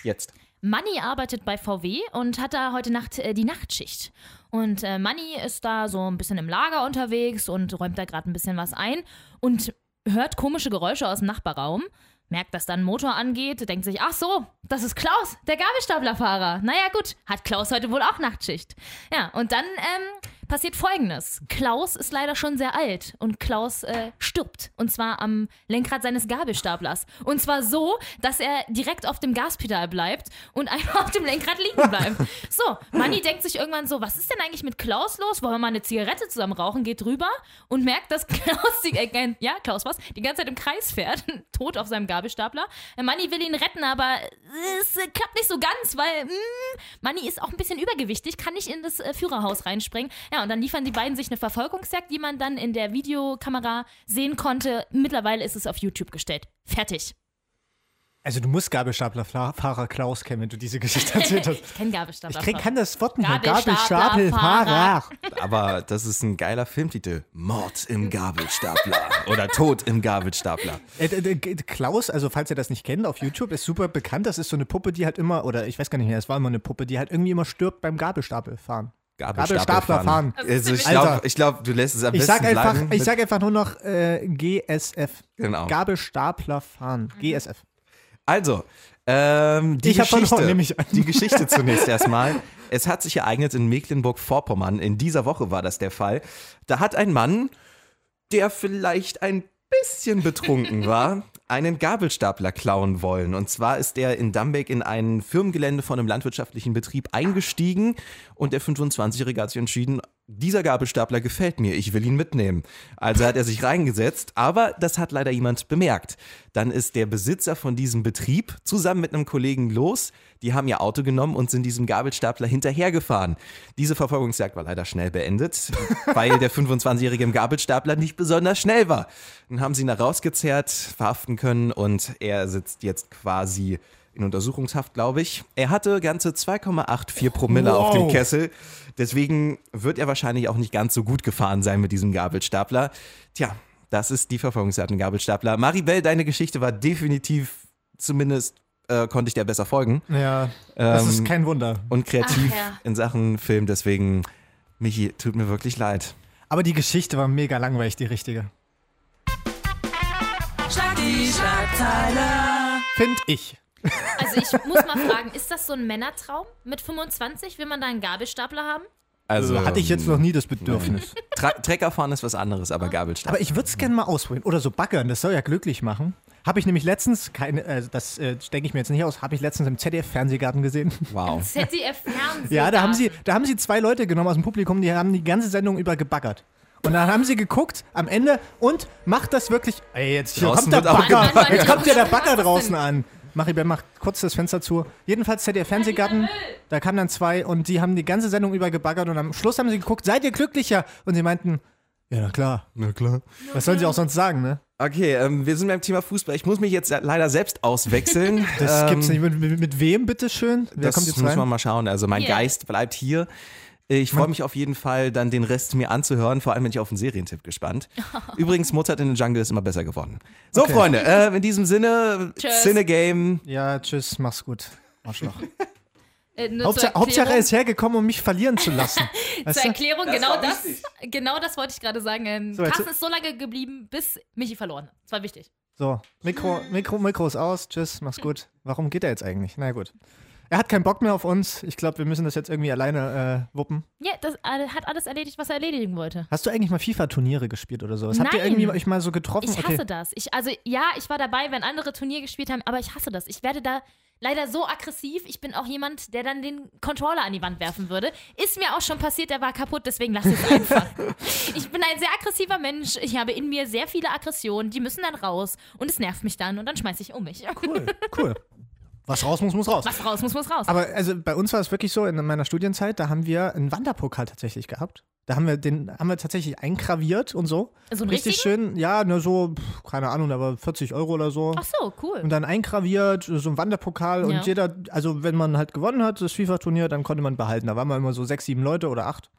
Jetzt. Manni arbeitet bei VW und hat da heute Nacht äh, die Nachtschicht. Und äh, Manni ist da so ein bisschen im Lager unterwegs und räumt da gerade ein bisschen was ein und hört komische Geräusche aus dem Nachbarraum. Merkt, dass da ein Motor angeht, denkt sich, ach so, das ist Klaus, der Gabelstaplerfahrer. Naja, gut, hat Klaus heute wohl auch Nachtschicht. Ja, und dann ähm, passiert folgendes. Klaus ist leider schon sehr alt und Klaus äh, stirbt. Und zwar am Lenkrad seines Gabelstaplers. Und zwar so, dass er direkt auf dem Gaspedal bleibt und einfach auf dem Lenkrad liegen bleibt. So, Manni denkt sich irgendwann so, was ist denn eigentlich mit Klaus los? Wollen wir mal eine Zigarette zusammen rauchen? Geht rüber und merkt, dass Klaus, die, äh, ja, Klaus was, die ganze Zeit im Kreis fährt, tot auf seinem Gabelstapler. Äh, Manni will ihn retten, aber es äh, klappt nicht so ganz, weil mh, Manni ist auch ein bisschen übergewichtig, kann nicht in das äh, Führerhaus reinspringen. Ja, und dann liefern die beiden sich eine Verfolgungsjagd, die man dann in der Videokamera sehen konnte. Mittlerweile ist es auf YouTube gestellt. Fertig. Also du musst Gabelstaplerfahrer Klaus kennen, wenn du diese Geschichte erzählt hast. ich kenne Gabelstapler. Ich krieg, kann das Wort nicht mehr. Gabelstaplerfahrer. Gabelstapelfahrer. Aber das ist ein geiler Filmtitel. Mord im Gabelstapler. Oder Tod im Gabelstapler. Äh, d- d- Klaus, also falls ihr das nicht kennt, auf YouTube ist super bekannt. Das ist so eine Puppe, die halt immer, oder ich weiß gar nicht mehr, es war immer eine Puppe, die halt irgendwie immer stirbt beim Gabelstapelfahren. Gabelstaplerfahren. Also ich Alter. glaube, ich glaub, du lässt es am Ich besten sag einfach, bleiben. ich mit- sag einfach nur noch äh, GSF. Genau. Gabelstaplerfahren. GSF. Also, ähm, die Ich Geschichte. ich an. Die Geschichte zunächst erstmal. Es hat sich ereignet in Mecklenburg-Vorpommern. In dieser Woche war das der Fall. Da hat ein Mann, der vielleicht ein bisschen betrunken war, einen Gabelstapler klauen wollen. Und zwar ist er in Dambeck in ein Firmengelände von einem landwirtschaftlichen Betrieb eingestiegen und der 25-Jährige hat sich entschieden, dieser Gabelstapler gefällt mir, ich will ihn mitnehmen. Also hat er sich reingesetzt, aber das hat leider jemand bemerkt. Dann ist der Besitzer von diesem Betrieb zusammen mit einem Kollegen los, Die haben ihr Auto genommen und sind diesem Gabelstapler hinterhergefahren. Diese Verfolgungsjagd war leider schnell beendet, weil der 25-Jährige im Gabelstapler nicht besonders schnell war. Dann haben sie ihn da rausgezerrt, verhaften können und er sitzt jetzt quasi in Untersuchungshaft, glaube ich. Er hatte ganze 2,84 Promille auf dem Wow. Kessel. Deswegen wird er wahrscheinlich auch nicht ganz so gut gefahren sein mit diesem Gabelstapler. Tja, das ist die Verfolgungsjagd im Gabelstapler. Maribel, deine Geschichte war definitiv, zumindest äh, konnte ich dir besser folgen Ja, das Ähm, ist kein Wunder. und kreativ Ach ja. in Sachen Film. Deswegen, Michi, tut mir wirklich leid. Aber die Geschichte war mega langweilig, die richtige. Schlag die Schlagzeile. Find ich. Also ich muss mal fragen, ist das so ein Männertraum? Mit 25 will man da einen Gabelstapler haben? Also Hatte ich jetzt noch nie das Bedürfnis. Tra Trecker fahren ist was anderes, aber Gabelstapler. Aber ich würde es gerne mal ausprobieren. Oder so baggern, das soll ja glücklich machen. Habe ich nämlich letztens, keine, äh, das äh, denke ich mir jetzt nicht aus, habe ich letztens im ZDF-Fernsehgarten gesehen. wow. ZDF Fernsehen. Ja, da haben, sie, da haben sie zwei Leute genommen aus dem Publikum, die haben die ganze Sendung über gebaggert. Und dann haben sie geguckt am Ende und macht das wirklich. Ey, jetzt Draußen kommt der Bagger. gebaggert. Jetzt kommt ja der Bagger draußen an. Maribel macht kurz das Fenster zu. Jedenfalls ZDF Fernsehgarten, da kamen dann zwei und die haben die ganze Sendung über gebaggert und am Schluss haben sie geguckt, seid ihr glücklicher? Und sie meinten, ja, na klar. Na klar. Was sollen sie auch sonst sagen, ne? Okay, ähm, wir sind beim Thema Fußball. Ich muss mich jetzt leider selbst auswechseln. Das ähm, gibt's nicht. Mit, mit, mit wem, bitteschön? Wer Das kommt jetzt muss rein? man mal schauen. Also mein Hier. Geist bleibt hier. Ich freue mich auf jeden Fall, dann den Rest mir anzuhören. Vor allem bin ich auf den Serientipp gespannt. Übrigens, Mozart in the Jungle ist immer besser geworden. So, Okay. Freunde, äh, in diesem Sinne, Tschüss. Cinegame. Ja, tschüss, mach's gut. Arschloch. Äh, Hauptsache, Hauptsache, er ist hergekommen, um mich verlieren zu lassen. Weißt Zur? Erklärung, Das genau das, wichtig. genau das wollte ich gerade sagen. Ähm, So, Carsten ist so lange geblieben, bis Michi verloren hat. Das war wichtig. So, Mikro, Mikro, Mikro ist aus. Tschüss, mach's gut. Warum geht er jetzt eigentlich? Na gut. Er hat keinen Bock mehr auf uns. Ich glaube, wir müssen das jetzt irgendwie alleine äh, wuppen. Ja, das äh, hat alles erledigt, was er erledigen wollte. Hast du eigentlich mal FIFA-Turniere gespielt oder sowas? Habt ihr irgendwie euch mal so getroffen? Ich hasse das. Ich, also ja, ich war dabei, wenn andere Turnier gespielt haben, aber ich hasse das. Ich werde da leider so aggressiv. Ich bin auch jemand, der dann den Controller an die Wand werfen würde. Ist mir auch schon passiert, der war kaputt, deswegen lass es einfach. ich bin ein sehr aggressiver Mensch. Ich habe in mir sehr viele Aggressionen, die müssen dann raus und es nervt mich dann und dann schmeiße ich um mich. Cool, cool. Was raus muss, muss raus. Was raus muss, muss raus. Aber also bei uns war es wirklich so, in meiner Studienzeit, da haben wir einen Wanderpokal tatsächlich gehabt. Da haben wir den haben wir tatsächlich eingraviert und so. So einen Richtig richtigen? schön, ja, nur so, pf, keine Ahnung, aber 40 Euro oder so. Ach so, cool. Und dann eingraviert, so ein Wanderpokal Ja. und jeder, also wenn man halt gewonnen hat, das FIFA-Turnier, dann konnte man behalten. Da waren wir immer so sechs, sieben Leute oder acht.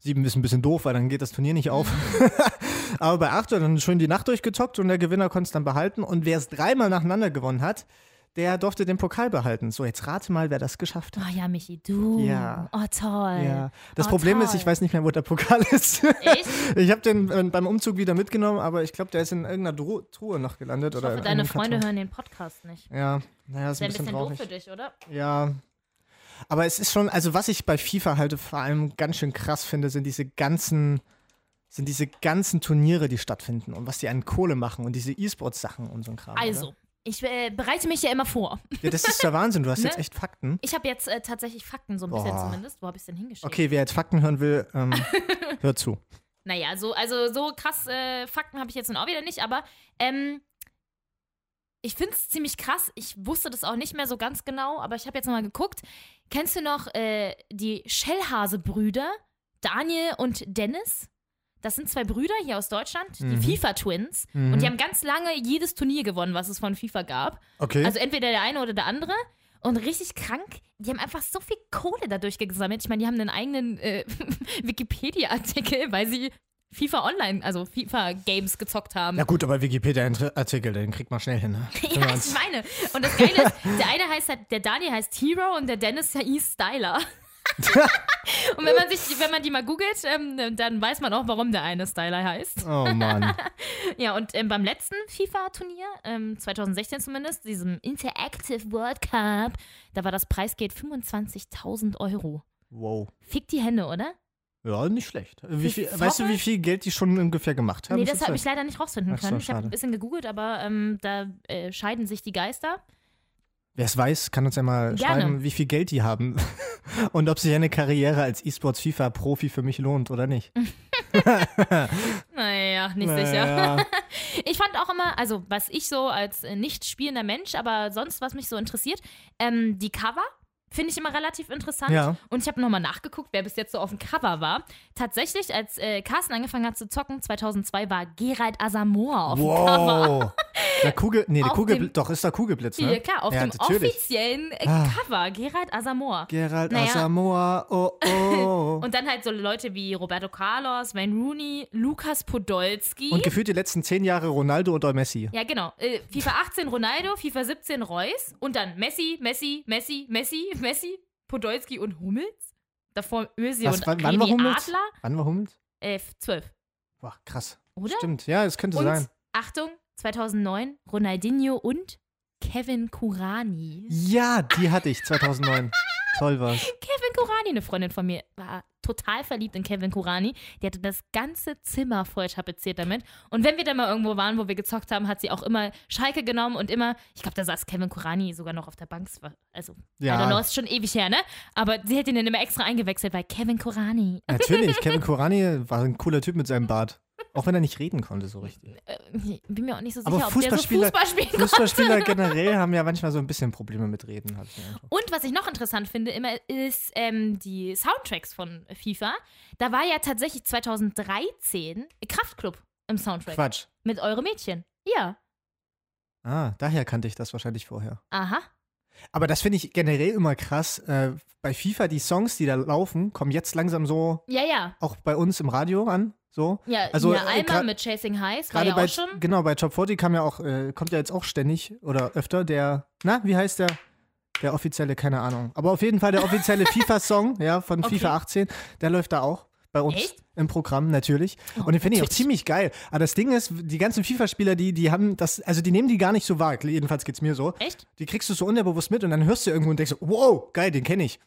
Sieben ist ein bisschen doof, weil dann geht das Turnier nicht auf. Aber bei acht, dann schön die Nacht durchgezockt und der Gewinner konnte es dann behalten. Und wer es dreimal nacheinander gewonnen hat, der durfte den Pokal behalten. So, jetzt rate mal, wer das geschafft hat. Oh ja, Michi, du. Ja. Oh, toll. Ja. Das oh, Problem toll. ist, ich weiß nicht mehr, wo der Pokal ist. Echt? Ich habe den äh, beim Umzug wieder mitgenommen, aber ich glaube, der ist in irgendeiner Dru Truhe noch gelandet. Ich oder hoffe, in deine Freunde Karton. hören den Podcast nicht. Ja, naja, ist Wäre ein bisschen, doof traurig. für dich, oder? Ja. Aber es ist schon, also was ich bei FIFA halt vor allem ganz schön krass finde, sind diese ganzen, sind diese ganzen Turniere, die stattfinden und was die an Kohle machen und diese E-Sports-Sachen und so ein Kram. Also, ich äh, bereite mich ja immer vor. Ja, das ist der Wahnsinn. Du hast Ne? jetzt echt Fakten. Ich habe jetzt äh, tatsächlich Fakten, so ein bisschen Boah. zumindest. Wo habe ich es denn hingeschrieben? Okay, wer jetzt Fakten hören will, ähm, hört zu. Naja, so, also so krass äh, Fakten habe ich jetzt nun auch wieder nicht, aber ähm, ich finde es ziemlich krass. Ich wusste das auch nicht mehr so ganz genau, aber ich habe jetzt nochmal geguckt. Kennst du noch äh, die Schellhase-Brüder? Daniel und Dennis? Das sind zwei Brüder hier aus Deutschland, die Mhm. FIFA-Twins. Und die haben ganz lange jedes Turnier gewonnen, was es von FIFA gab. Okay. Also entweder der eine oder der andere. Und richtig krank, die haben einfach so viel Kohle dadurch gesammelt. Ich meine, die haben einen eigenen äh, Wikipedia-Artikel, weil sie FIFA Online, also FIFA-Games gezockt haben. ja gut, aber Wikipedia-Artikel, den kriegt man schnell hin. Ne? Ja, ich meine. Und das Geile ist, der eine heißt halt, der Daniel heißt Hero und der Dennis ja hieß Styler. Und wenn man sich, wenn man die mal googelt, ähm, dann weiß man auch, warum der eine Styler heißt. Oh Mann. Ja, und ähm, beim letzten FIFA-Turnier, ähm, 2016 zumindest, diesem Interactive World Cup, da war das Preisgeld 25.000 Euro. Wow. Fick die Hände, oder? Ja, nicht schlecht. Ich viel, weißt du, wie viel Geld die schon ungefähr gemacht haben? nee, das habe ich leider nicht rausfinden Ach so, können. ich habe ein bisschen gegoogelt, aber ähm, da äh, scheiden sich die Geister. Wer es weiß, kann uns ja mal Gerne. schreiben, wie viel Geld die haben und ob sich eine Karriere als E-Sports FIFA-Profi für mich lohnt oder nicht. naja, nicht sicher. Naja. Ich fand auch immer, also was ich so als nicht spielender Mensch, aber sonst, was mich so interessiert, ähm, die Cover finde ich immer relativ interessant. Ja. Und ich habe nochmal nachgeguckt, wer bis jetzt so auf dem Cover war. Tatsächlich, als äh, Carsten angefangen hat zu zocken, 2002 war Gerald Asamoah auf dem Cover. Wow. Der Kugel, nee, der Kugel, doch, ist der Kugelblitz, ne? Ja, klar, auf ja, dem natürlich. offiziellen äh, Ah. Cover, Gerald Asamoah. Gerald Naja. Asamoah, oh, oh. Und dann halt so Leute wie Roberto Carlos, Wayne Rooney, Lukas Podolski. Und gefühlt die letzten zehn Jahre Ronaldo oder Messi. ja, genau. Äh, FIFA 18 Ronaldo, FIFA 17 Reus und dann Messi, Messi, Messi, Messi, Messi, Podolski und Hummels. Davor Özil und wann, wann war Hummels? Adler. Wann war Hummels? Äh, 12. Boah, krass. Oder? Stimmt, ja, es könnte Und sein. Achtung, 2009 Ronaldinho und Kevin Kurani. Ja, die hatte ich 2009. Toll war's. Kevin Kurani, eine Freundin von mir, war total verliebt in Kevin Kurani. Die hatte das ganze Zimmer voll tapeziert damit. Und wenn wir dann mal irgendwo waren, wo wir gezockt haben, hat sie auch immer Schalke genommen und immer, ich glaube, da saß Kevin Kurani sogar noch auf der Bank. Also, Ja. I don't know, ist schon ewig her, ne? Aber sie hat ihn dann immer extra eingewechselt, weil Kevin Kurani. Natürlich, Kevin Kurani war ein cooler Typ mit seinem Bart. Auch wenn er nicht reden konnte so richtig. Äh, ich bin mir auch nicht so sicher, Aber ob der so Fußballspieler, Fußball. Fußballspieler generell haben ja manchmal so ein bisschen Probleme mit Reden. Und was ich noch interessant finde, immer ist ähm, die Soundtracks von FIFA. Da war ja tatsächlich 2013 Kraftclub im Soundtrack. Quatsch. Mit Eure Mädchen. Ja. Ah, daher kannte ich das wahrscheinlich vorher. Aha. Aber das finde ich generell immer krass. Äh, bei FIFA, die Songs, die da laufen, kommen jetzt langsam so Ja, ja. auch bei uns im Radio an. So. Ja, Also, ja äh, einmal mit Chasing Highs Gerade ja bei, auch schon. genau, bei Top 40 kam ja auch, äh, kommt ja jetzt auch ständig oder öfter der, na, wie heißt der? Der offizielle, keine Ahnung. Aber auf jeden Fall der offizielle FIFA-Song, ja, von Okay. FIFA 18, der läuft da auch bei uns Echt? im Programm, natürlich. Und den finde ich auch ziemlich geil. Aber das Ding ist, die ganzen FIFA-Spieler, die, die haben das, also die nehmen die gar nicht so wahr. Jedenfalls geht's mir so. Echt? Die kriegst du so unterbewusst mit und dann hörst du irgendwo und denkst, so, wow, geil, den kenne ich.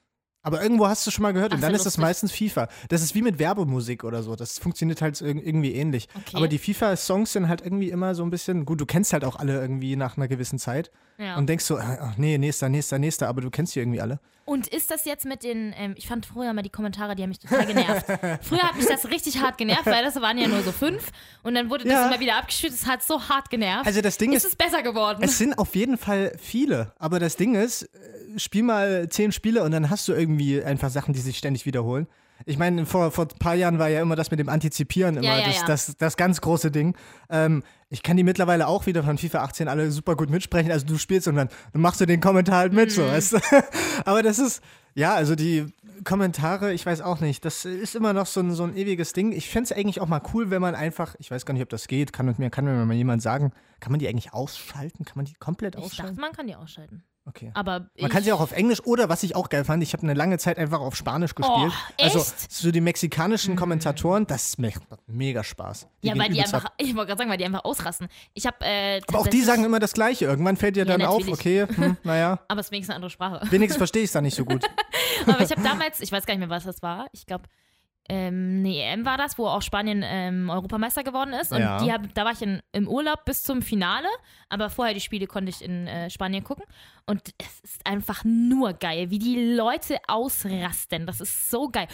Aber irgendwo hast du schon mal gehört Ach, und dann ist das lustig. meistens FIFA. Das ist wie mit Werbemusik oder so. Das funktioniert halt irg- irgendwie ähnlich. Okay. Aber die FIFA-Songs sind halt irgendwie immer so ein bisschen, gut, du kennst halt auch alle irgendwie nach einer gewissen Zeit Ja. und denkst so, ach nee, nächster, nächster, nächster, aber du kennst die irgendwie alle. Und ist das jetzt mit den, ähm, ich fand früher mal die Kommentare, die haben mich total genervt. früher hat mich das richtig hart genervt, weil das waren ja nur so fünf und dann wurde das Ja. immer wieder abgespielt. Das hat so hart genervt. Also das Ding ist ist, es besser geworden? es sind auf jeden Fall viele, aber das Ding ist, äh, spiel mal zehn Spiele und dann hast du irgendwie einfach Sachen, die sich ständig wiederholen. Ich meine, vor, vor ein paar Jahren war ja immer das mit dem Antizipieren immer Ja, ja, das, ja. Das, das ganz große Ding. Ähm, ich kann die mittlerweile auch wieder von FIFA 18 alle super gut mitsprechen. Also du spielst und dann, dann machst du den Kommentar halt mit, Mhm. so, weißt du? Aber das ist, ja, also die Kommentare, ich weiß auch nicht, das ist immer noch so ein, so ein ewiges Ding. Ich fände es eigentlich auch mal cool, wenn man einfach, ich weiß gar nicht, ob das geht, kann mir, kann mir mal jemand sagen, kann man die eigentlich ausschalten? Kann man die komplett ich ausschalten? dachte, man kann die ausschalten. Okay. Aber Man kann sie auch auf Englisch oder was ich auch geil fand, ich habe eine lange Zeit einfach auf Spanisch gespielt. Oh, Also? Mhm. so die mexikanischen Kommentatoren, das macht mega Spaß. ja, gehen weil die einfach, ab. ich wollte gerade sagen, weil die einfach ausrasten. Ich habe äh, Aber auch die sagen immer das Gleiche. Irgendwann fällt dir Ja, dann auf, natürlich. okay, hm, naja, aber es ist wenigstens eine andere Sprache. wenigstens verstehe ich es dann nicht so gut. Aber ich habe damals, ich weiß gar nicht mehr, was das war. Ich glaube, ähm, eine EM war das, wo auch Spanien ähm, Europameister geworden ist. Und Ja. die hab, da war ich in, im Urlaub bis zum Finale. Aber vorher die Spiele konnte ich in äh, Spanien gucken. Und es ist einfach nur geil, wie die Leute ausrasten. Das ist so geil.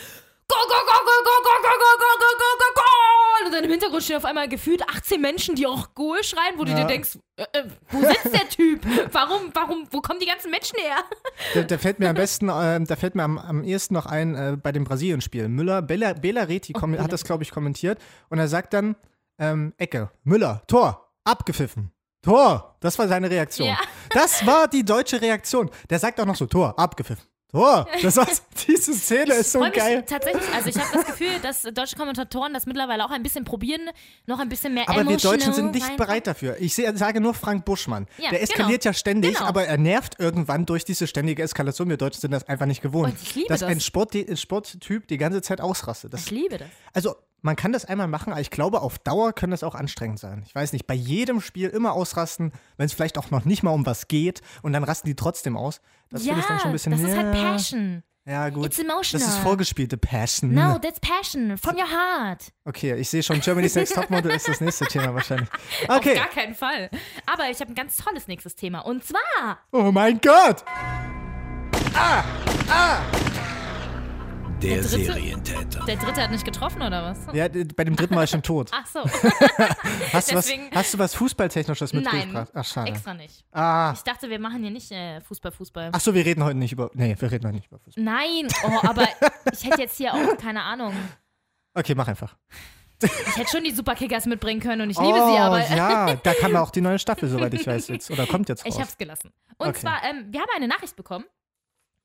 Go, go, go, go, go, go, go, go, go, go, go, go, go! Und dann im Hintergrund stehen auf einmal gefühlt 18 Menschen, die auch Goal schreien, wo du Ja. dir denkst, äh, äh, wo sitzt der Typ? Warum, warum, wo kommen die ganzen Menschen her? Da, da fällt mir am besten, ähm, da fällt mir am, am ehesten noch ein äh, bei dem Brasilien-Spiel. Müller, Bella, Bela Reti Bela. hat das, glaube ich, kommentiert und er sagt dann, ähm, Ecke, Müller, Tor, abgepfiffen. Tor, das war seine Reaktion. Ja. Das war die deutsche Reaktion. Der sagt auch noch so, Tor, abgepfiffen. Tor, das war, diese Szene ist so geil. Tatsächlich, also ich habe das Gefühl, dass deutsche Kommentatoren das mittlerweile auch ein bisschen probieren, noch ein bisschen mehr Aber wir Deutschen sind nicht bereit dafür. Ich sage nur Frank Buschmann. Ja, der eskaliert genau. ja ständig, Genau. aber er nervt irgendwann durch diese ständige Eskalation. Wir Deutschen sind das einfach nicht gewohnt. Und ich liebe dass das. ein Sport, ein Sporttyp die ganze Zeit ausrastet. Das, Ich liebe das. also, man kann das einmal machen, aber ich glaube, auf Dauer kann das auch anstrengend sein. Ich weiß nicht, bei jedem Spiel immer ausrasten, wenn es vielleicht auch noch nicht mal um was geht und dann rasten die trotzdem aus. Das ja, finde ich dann schon ein bisschen. das ist halt ja, Passion. Ja, gut. It's emotional. Das ist vorgespielte Passion. No, that's passion from your heart. Okay, ich sehe schon, Germany's Next Topmodel ist das nächste Thema wahrscheinlich. Auf Okay. gar keinen Fall. Aber ich habe ein ganz tolles nächstes Thema. Und zwar Oh mein Gott! Der, dritte- Serientäter. Der dritte hat nicht getroffen, oder was? Ja, bei dem dritten war ich schon tot. Ach so. Hast du was, hast du was Fußballtechnisches Nein, mitgebracht? Ach, schade. extra nicht. Ah. Ich dachte, wir machen hier nicht äh, Fußball, Fußball. Ach so, wir reden heute nicht über. Nee, wir reden heute nicht über Fußball. Nein, oh, aber ich hätte jetzt hier auch, keine Ahnung, Okay, mach einfach. ich hätte schon die Superkickers mitbringen können und ich liebe oh, sie, aber ja, da kam auch die neue Staffel, soweit ich weiß jetzt. Oder kommt jetzt raus. ich hab's gelassen. Und Okay. zwar, ähm, wir haben eine Nachricht bekommen.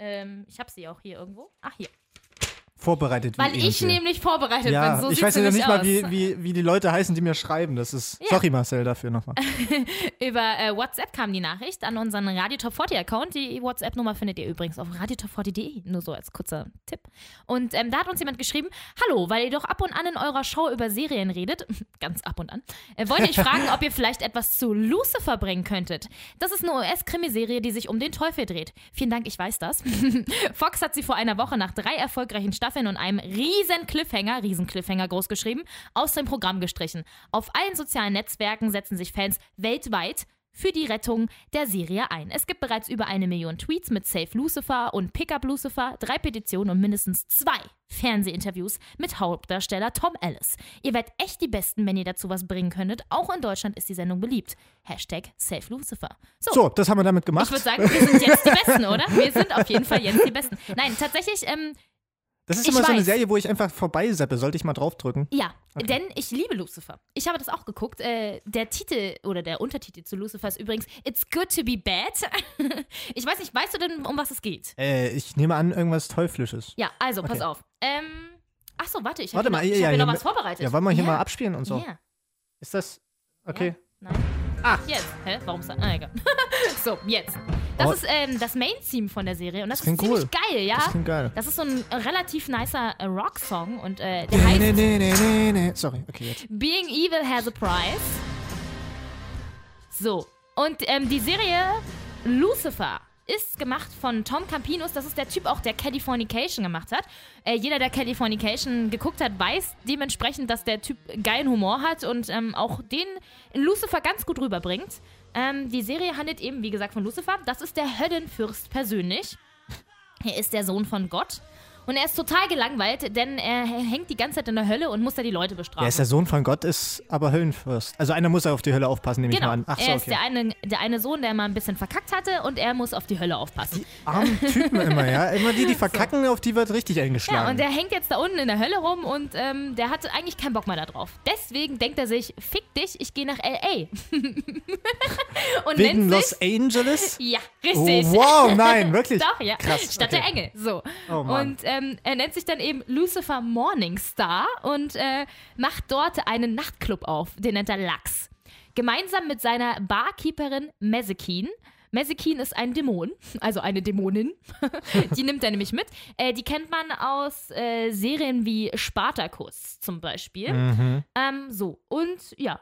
Ähm, ich habe sie auch hier irgendwo. Ach, hier. Vorbereitet Weil ich nämlich vorbereitet Ja, bin. So ich weiß ja nicht mal, aus. wie, wie, wie die Leute heißen, die mir schreiben. Das ist. Ja. Sorry, Marcel, dafür nochmal. Über äh, WhatsApp kam die Nachricht an unseren Radio Top 40 Account. Die WhatsApp-Nummer findet ihr übrigens auf radiotop40.de. Nur so als kurzer Tipp. Und ähm, da hat uns jemand geschrieben: Hallo, weil ihr doch ab und an in eurer Show über Serien redet, ganz ab und an, äh, wollte ich fragen, ob ihr vielleicht etwas zu Lucifer bringen könntet. Das ist eine US-Krimiserie, die sich um den Teufel dreht. Vielen Dank, ich weiß das. Fox hat sie vor einer Woche nach drei erfolgreichen Staffeln und einem riesen Cliffhanger, riesen Cliffhanger großgeschrieben, aus dem Programm gestrichen. Auf allen sozialen Netzwerken setzen sich Fans weltweit für die Rettung der Serie ein. Es gibt bereits über eine Million Tweets mit Save Lucifer und Pickup Lucifer, drei Petitionen und mindestens zwei Fernsehinterviews mit Hauptdarsteller Tom Ellis. Ihr werdet echt die Besten, wenn ihr dazu was bringen könntet. Auch in Deutschland ist die Sendung beliebt. Hashtag Save Lucifer. So, So, das haben wir damit gemacht. ich würde sagen, wir sind jetzt die Besten, oder? Wir sind auf jeden Fall jetzt die Besten. Nein, tatsächlich, ähm, das ist ich immer so eine weiß. Serie, wo ich einfach vorbeiseppe. Sollte ich mal draufdrücken? Ja, denn ich liebe Lucifer. Ich habe das auch geguckt. Äh, der Titel oder der Untertitel zu Lucifer ist übrigens It's Good to be Bad. ich weiß nicht, weißt du denn, um was es geht? Äh, ich nehme an, irgendwas Teuflisches. Ja, also, pass Okay. auf. Ähm, ach so, warte, ich habe Warte hier mal, noch, ich ja, hab ja, noch was vorbereitet. Ja, wollen wir hier ja. mal abspielen und so? Ja. Ist das. Okay. Nein. Ach, jetzt. Hä? Warum ist das? Ah, egal. so, jetzt. Das Oh. ist ähm, das Main-Theme von der Serie und das, Das ist ziemlich cool. geil, ja? Das klingt geil. Das ist so ein relativ nicer äh, Rock-Song und äh, der Nee, heißt nee, nee, nee, nee, nee. Sorry, okay, jetzt. Being Evil has a price. So, und ähm, die Serie Lucifer ist gemacht von Tom Campinos. Das ist der Typ auch, der Californication gemacht hat. Äh, jeder, der Californication geguckt hat, weiß dementsprechend, dass der Typ geilen Humor hat und ähm, auch den in Lucifer ganz gut rüberbringt. Ähm, die Serie handelt eben, wie gesagt, von Lucifer. Das ist der Höllenfürst persönlich. Er ist der Sohn von Gott. Und er ist total gelangweilt, denn er hängt die ganze Zeit in der Hölle und muss da die Leute bestrafen. Er ist der Sohn von Gott, ist aber Höllenfürst. Also einer muss auf die Hölle aufpassen, nehme Genau. ich mal an. Ach so, er ist okay. der eine, der eine Sohn, der mal ein bisschen verkackt hatte und er muss auf die Hölle aufpassen. Armen Typen immer, ja. Immer die, die verkacken, auf die wird richtig eingeschlagen. Ja, und der hängt jetzt da unten in der Hölle rum und ähm, der hatte eigentlich keinen Bock mehr da drauf. Deswegen denkt er sich, fick dich, ich gehe nach L.A. und Wegen Los sich... Angeles? Ja, Oh, richtig. wow, nein, wirklich. Doch, ja. Krass, Stadt okay. der Engel. So. Oh Mann. und ähm, er nennt sich dann eben Lucifer Morningstar und äh, macht dort einen Nachtclub auf. Den nennt er Lachs. Gemeinsam mit seiner Barkeeperin Mezekin. Mezekin ist ein Dämon, also eine Dämonin. die nimmt er nämlich mit. Äh, die kennt man aus äh, Serien wie Spartacus zum Beispiel. Mhm. Ähm, so, und ja,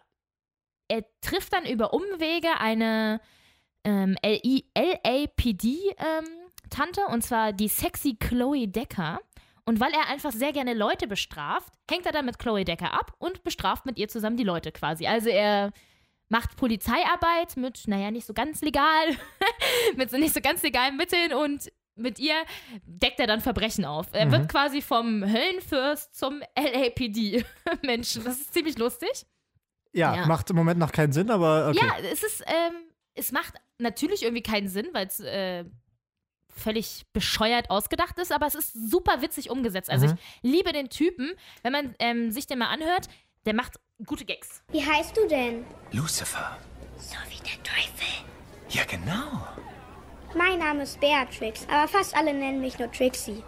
er trifft dann über Umwege eine ähm, LI LAPD-Tante, und zwar die sexy Chloe Decker. Und weil er einfach sehr gerne Leute bestraft, hängt er dann mit Chloe Decker ab und bestraft mit ihr zusammen die Leute quasi. Also er macht Polizeiarbeit mit, naja, nicht so ganz legal, mit so nicht so ganz legalen Mitteln und mit ihr deckt er dann Verbrechen auf. Er Mhm. wird quasi vom Höllenfürst zum LAPD-Menschen. Das ist ziemlich lustig. Ja, Ja. macht im Moment noch keinen Sinn, aber okay. Ja, es ist, ähm, es macht natürlich irgendwie keinen Sinn, weil es äh, völlig bescheuert ausgedacht ist, aber es ist super witzig umgesetzt. Also Mhm. ich liebe den Typen, wenn man ähm, sich den mal anhört, der macht gute Gags. Wie heißt du denn? Lucifer. So wie der Teufel. Ja, genau. Mein Name ist Beatrix, aber fast alle nennen mich nur Trixie.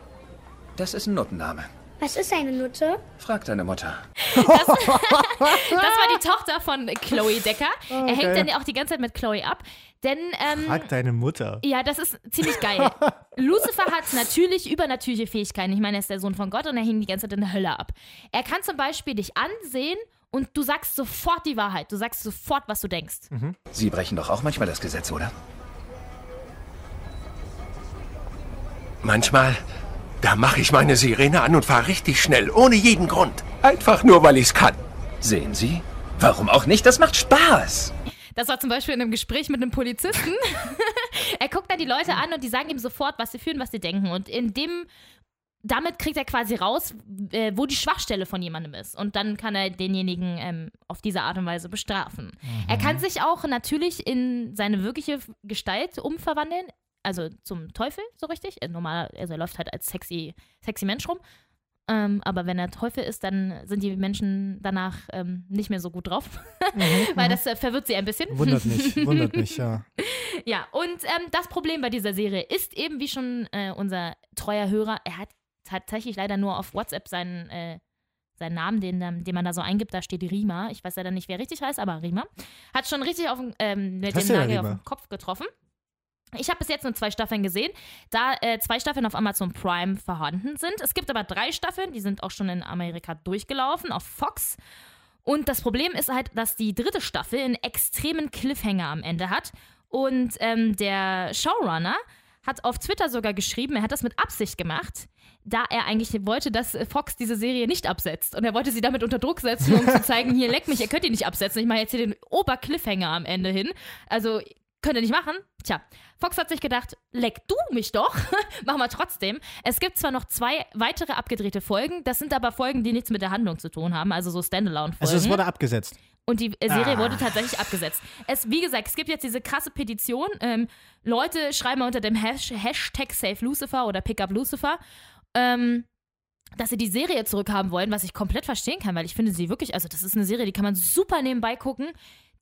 Das ist ein Nuttenname. Was ist eine Nutte? Frag deine Mutter. Das war die Tochter von Chloe Decker. er hängt dann ja auch die ganze Zeit mit Chloe ab, denn ähm, Frag deine Mutter. Ja, das ist ziemlich geil. Lucifer hat natürlich übernatürliche Fähigkeiten. Ich meine, er ist der Sohn von Gott und er hing die ganze Zeit in der Hölle ab. Er kann zum Beispiel dich ansehen und du sagst sofort die Wahrheit. Du sagst sofort, was du denkst. Sie brechen doch auch manchmal das Gesetz, oder? Manchmal, da mache ich meine Sirene an und fahre richtig schnell, ohne jeden Grund. Einfach nur, weil ich's kann. Sehen Sie? Warum auch nicht? Das macht Spaß. Das war zum Beispiel in einem Gespräch mit einem Polizisten. er guckt dann die Leute an und die sagen ihm sofort, was sie fühlen, was sie denken. Und in dem damit kriegt er quasi raus, äh, wo die Schwachstelle von jemandem ist. Und dann kann er denjenigen ähm, auf diese Art und Weise bestrafen. Er kann sich auch natürlich in seine wirkliche Gestalt umverwandeln. Also zum Teufel, so richtig. Äh, Normal, also er läuft halt als sexy, sexy Mensch rum. Ähm, aber wenn er Teufel ist, dann sind die Menschen danach ähm, nicht mehr so gut drauf. Weil das äh, verwirrt sie ein bisschen. Wundert mich, wundert mich, ja. Ja, und ähm, das Problem bei dieser Serie ist eben, wie schon äh, unser treuer Hörer, er hat tatsächlich leider nur auf WhatsApp seinen, äh, seinen Namen, den, ähm, den man da so eingibt, da steht Rima. Ich weiß leider nicht, wer richtig heißt, aber Rima. Hat schon richtig auf, den- ähm, mit dem Nagel auf den Kopf getroffen. Ich habe bis jetzt nur zwei Staffeln gesehen, da äh, zwei Staffeln auf Amazon Prime vorhanden sind. Es gibt aber drei Staffeln, die sind auch schon in Amerika durchgelaufen, auf Fox. Und das Problem ist halt, dass die dritte Staffel einen extremen Cliffhanger am Ende hat. Und ähm, der Showrunner hat auf Twitter sogar geschrieben, er hat das mit Absicht gemacht, da er eigentlich wollte, dass Fox diese Serie nicht absetzt. Und er wollte sie damit unter Druck setzen, um zu zeigen, hier, leck mich, ihr könnt die nicht absetzen. Ich mache jetzt hier den Ober-Cliffhanger am Ende hin. Also, könnt ihr nicht machen? Tja, Fox hat sich gedacht, leck du mich doch. Machen wir trotzdem. Es gibt zwar noch zwei weitere abgedrehte Folgen, das sind aber Folgen, die nichts mit der Handlung zu tun haben, also so Standalone-Folgen. Also es wurde abgesetzt. Und die äh, Serie Ah. wurde tatsächlich abgesetzt. Es, wie gesagt, es gibt jetzt diese krasse Petition. Ähm, Leute schreiben unter dem Hash Hashtag Save Lucifer oder Pick Up Lucifer, ähm, dass sie die Serie zurückhaben wollen, was ich komplett verstehen kann, weil ich finde sie wirklich, also das ist eine Serie, die kann man super nebenbei gucken.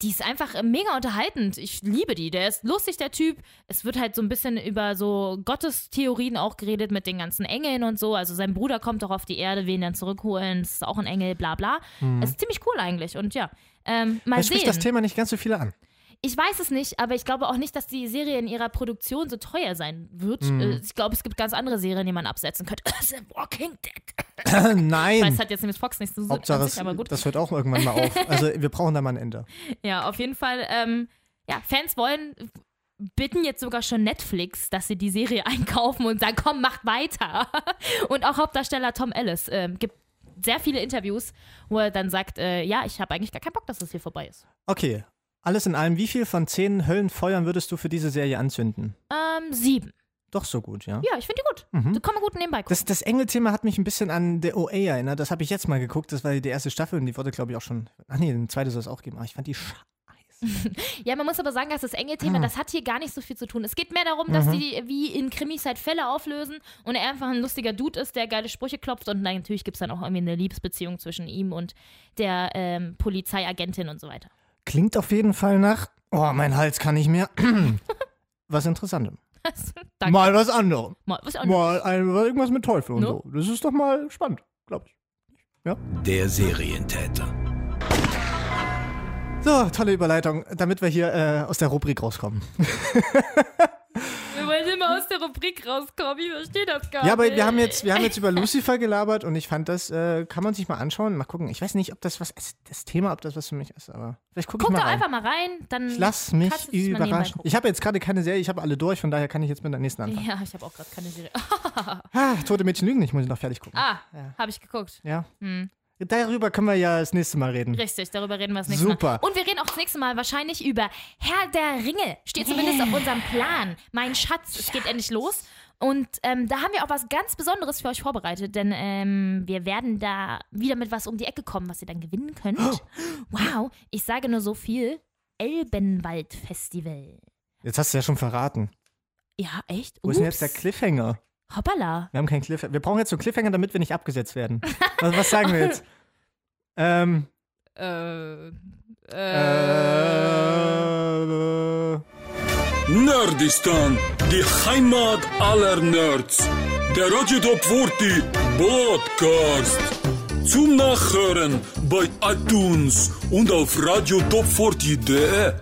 Die ist einfach mega unterhaltend. Ich liebe die. Der ist lustig, der Typ. Es wird halt so ein bisschen über so Gottestheorien auch geredet mit den ganzen Engeln und so. Also sein Bruder kommt doch auf die Erde, will ihn dann zurückholen. Das ist auch ein Engel, bla bla. Es ist ziemlich cool eigentlich. Und ja, ähm, mal Da sehen. spricht das Thema nicht ganz so viele an. Ich weiß es nicht, aber ich glaube auch nicht, dass die Serie in ihrer Produktion so teuer sein wird. Mhm. Äh, Ich glaube, es gibt ganz andere Serien, die man absetzen könnte. The Walking Dead. Ich weiß, Nein. hat jetzt nämlich Fox nicht so Hauptsache, sich, aber gut. das hört auch irgendwann mal auf. Also wir brauchen da mal ein Ende. Ja, auf jeden Fall. Ähm, ja, Fans wollen, bitten jetzt sogar schon Netflix, dass sie die Serie einkaufen und sagen, komm, macht weiter. Und auch Hauptdarsteller Tom Ellis ähm, gibt sehr viele Interviews, wo er dann sagt, äh, ja, ich habe eigentlich gar keinen Bock, dass das hier vorbei ist. Okay. Alles in allem, wie viel von zehn Höllenfeuern würdest du für diese Serie anzünden? Ähm, sieben. Doch so gut, ja. Ja, ich finde die gut. Die kann man gut nebenbei gucken. Das, das Engel-Thema hat mich ein bisschen an The OA erinnert. Das habe ich jetzt mal geguckt. Das war die erste Staffel und die wurde, glaube ich, auch schon. Ach nee, eine zweite soll es auch geben. Aber ich fand die scheiße. Ja, man muss aber sagen, dass das enge Ah. Das hat hier gar nicht so viel zu tun. Es geht mehr darum, dass Mhm. die wie in Krimis halt Fälle auflösen und er einfach ein lustiger Dude ist, der geile Sprüche klopft und natürlich gibt es dann auch irgendwie eine Liebesbeziehung zwischen ihm und der ähm, Polizeiagentin und so weiter. Klingt auf jeden Fall nach. Oh, mein Hals kann nicht mehr. was Interessantem. Danke. Mal was anderes. Mal, was anderes. Mal ein, irgendwas mit Teufel und No? so. Das ist doch mal spannend, glaube ich. Der Serientäter. So, tolle Überleitung, damit wir hier äh, aus der Rubrik rauskommen. Wollen immer aus der Rubrik rauskommen, ich verstehe das gar Ja, aber nicht. wir haben jetzt, wir haben jetzt über Lucifer gelabert und ich fand, das äh, kann man sich mal anschauen. Mal gucken. Ich weiß nicht, ob das was ist, das Thema, ob das was für mich ist, aber vielleicht gucke ich Guck mal doch rein. einfach mal rein, dann. Ich lass mich überraschen. Ich habe jetzt gerade keine Serie, ich habe alle durch, von daher kann ich jetzt mit der nächsten anfangen. Ja, ich habe auch gerade keine Serie. Ah, Tote Mädchen lügen nicht, muss ich noch fertig gucken. Ah, habe ich geguckt. Ja. Hm. Darüber können wir ja das nächste Mal reden. Richtig, darüber reden wir das nächste Super. Mal. Und wir reden auch das nächste Mal wahrscheinlich über Herr der Ringe. Steht zumindest auf unserem Plan. Mein Schatz, es geht endlich los. Und ähm, da haben wir auch was ganz Besonderes für euch vorbereitet, denn ähm, wir werden da wieder mit was um die Ecke kommen, was ihr dann gewinnen könnt. Wow, ich sage nur so viel. Elbenwald-Festival. Jetzt hast du ja schon verraten. Ja, echt? Wo ist denn jetzt der Cliffhanger? Hoppala. Wir haben keinen Cliffhanger. Wir brauchen jetzt so einen Cliffhanger, damit wir nicht abgesetzt werden. was, was sagen wir jetzt? Ähm. Äh, Äh. Nerdistan, die Heimat aller Nerds. Der Radio Top 40 Podcast. Zum Nachhören bei iTunes und auf radiotop40.de.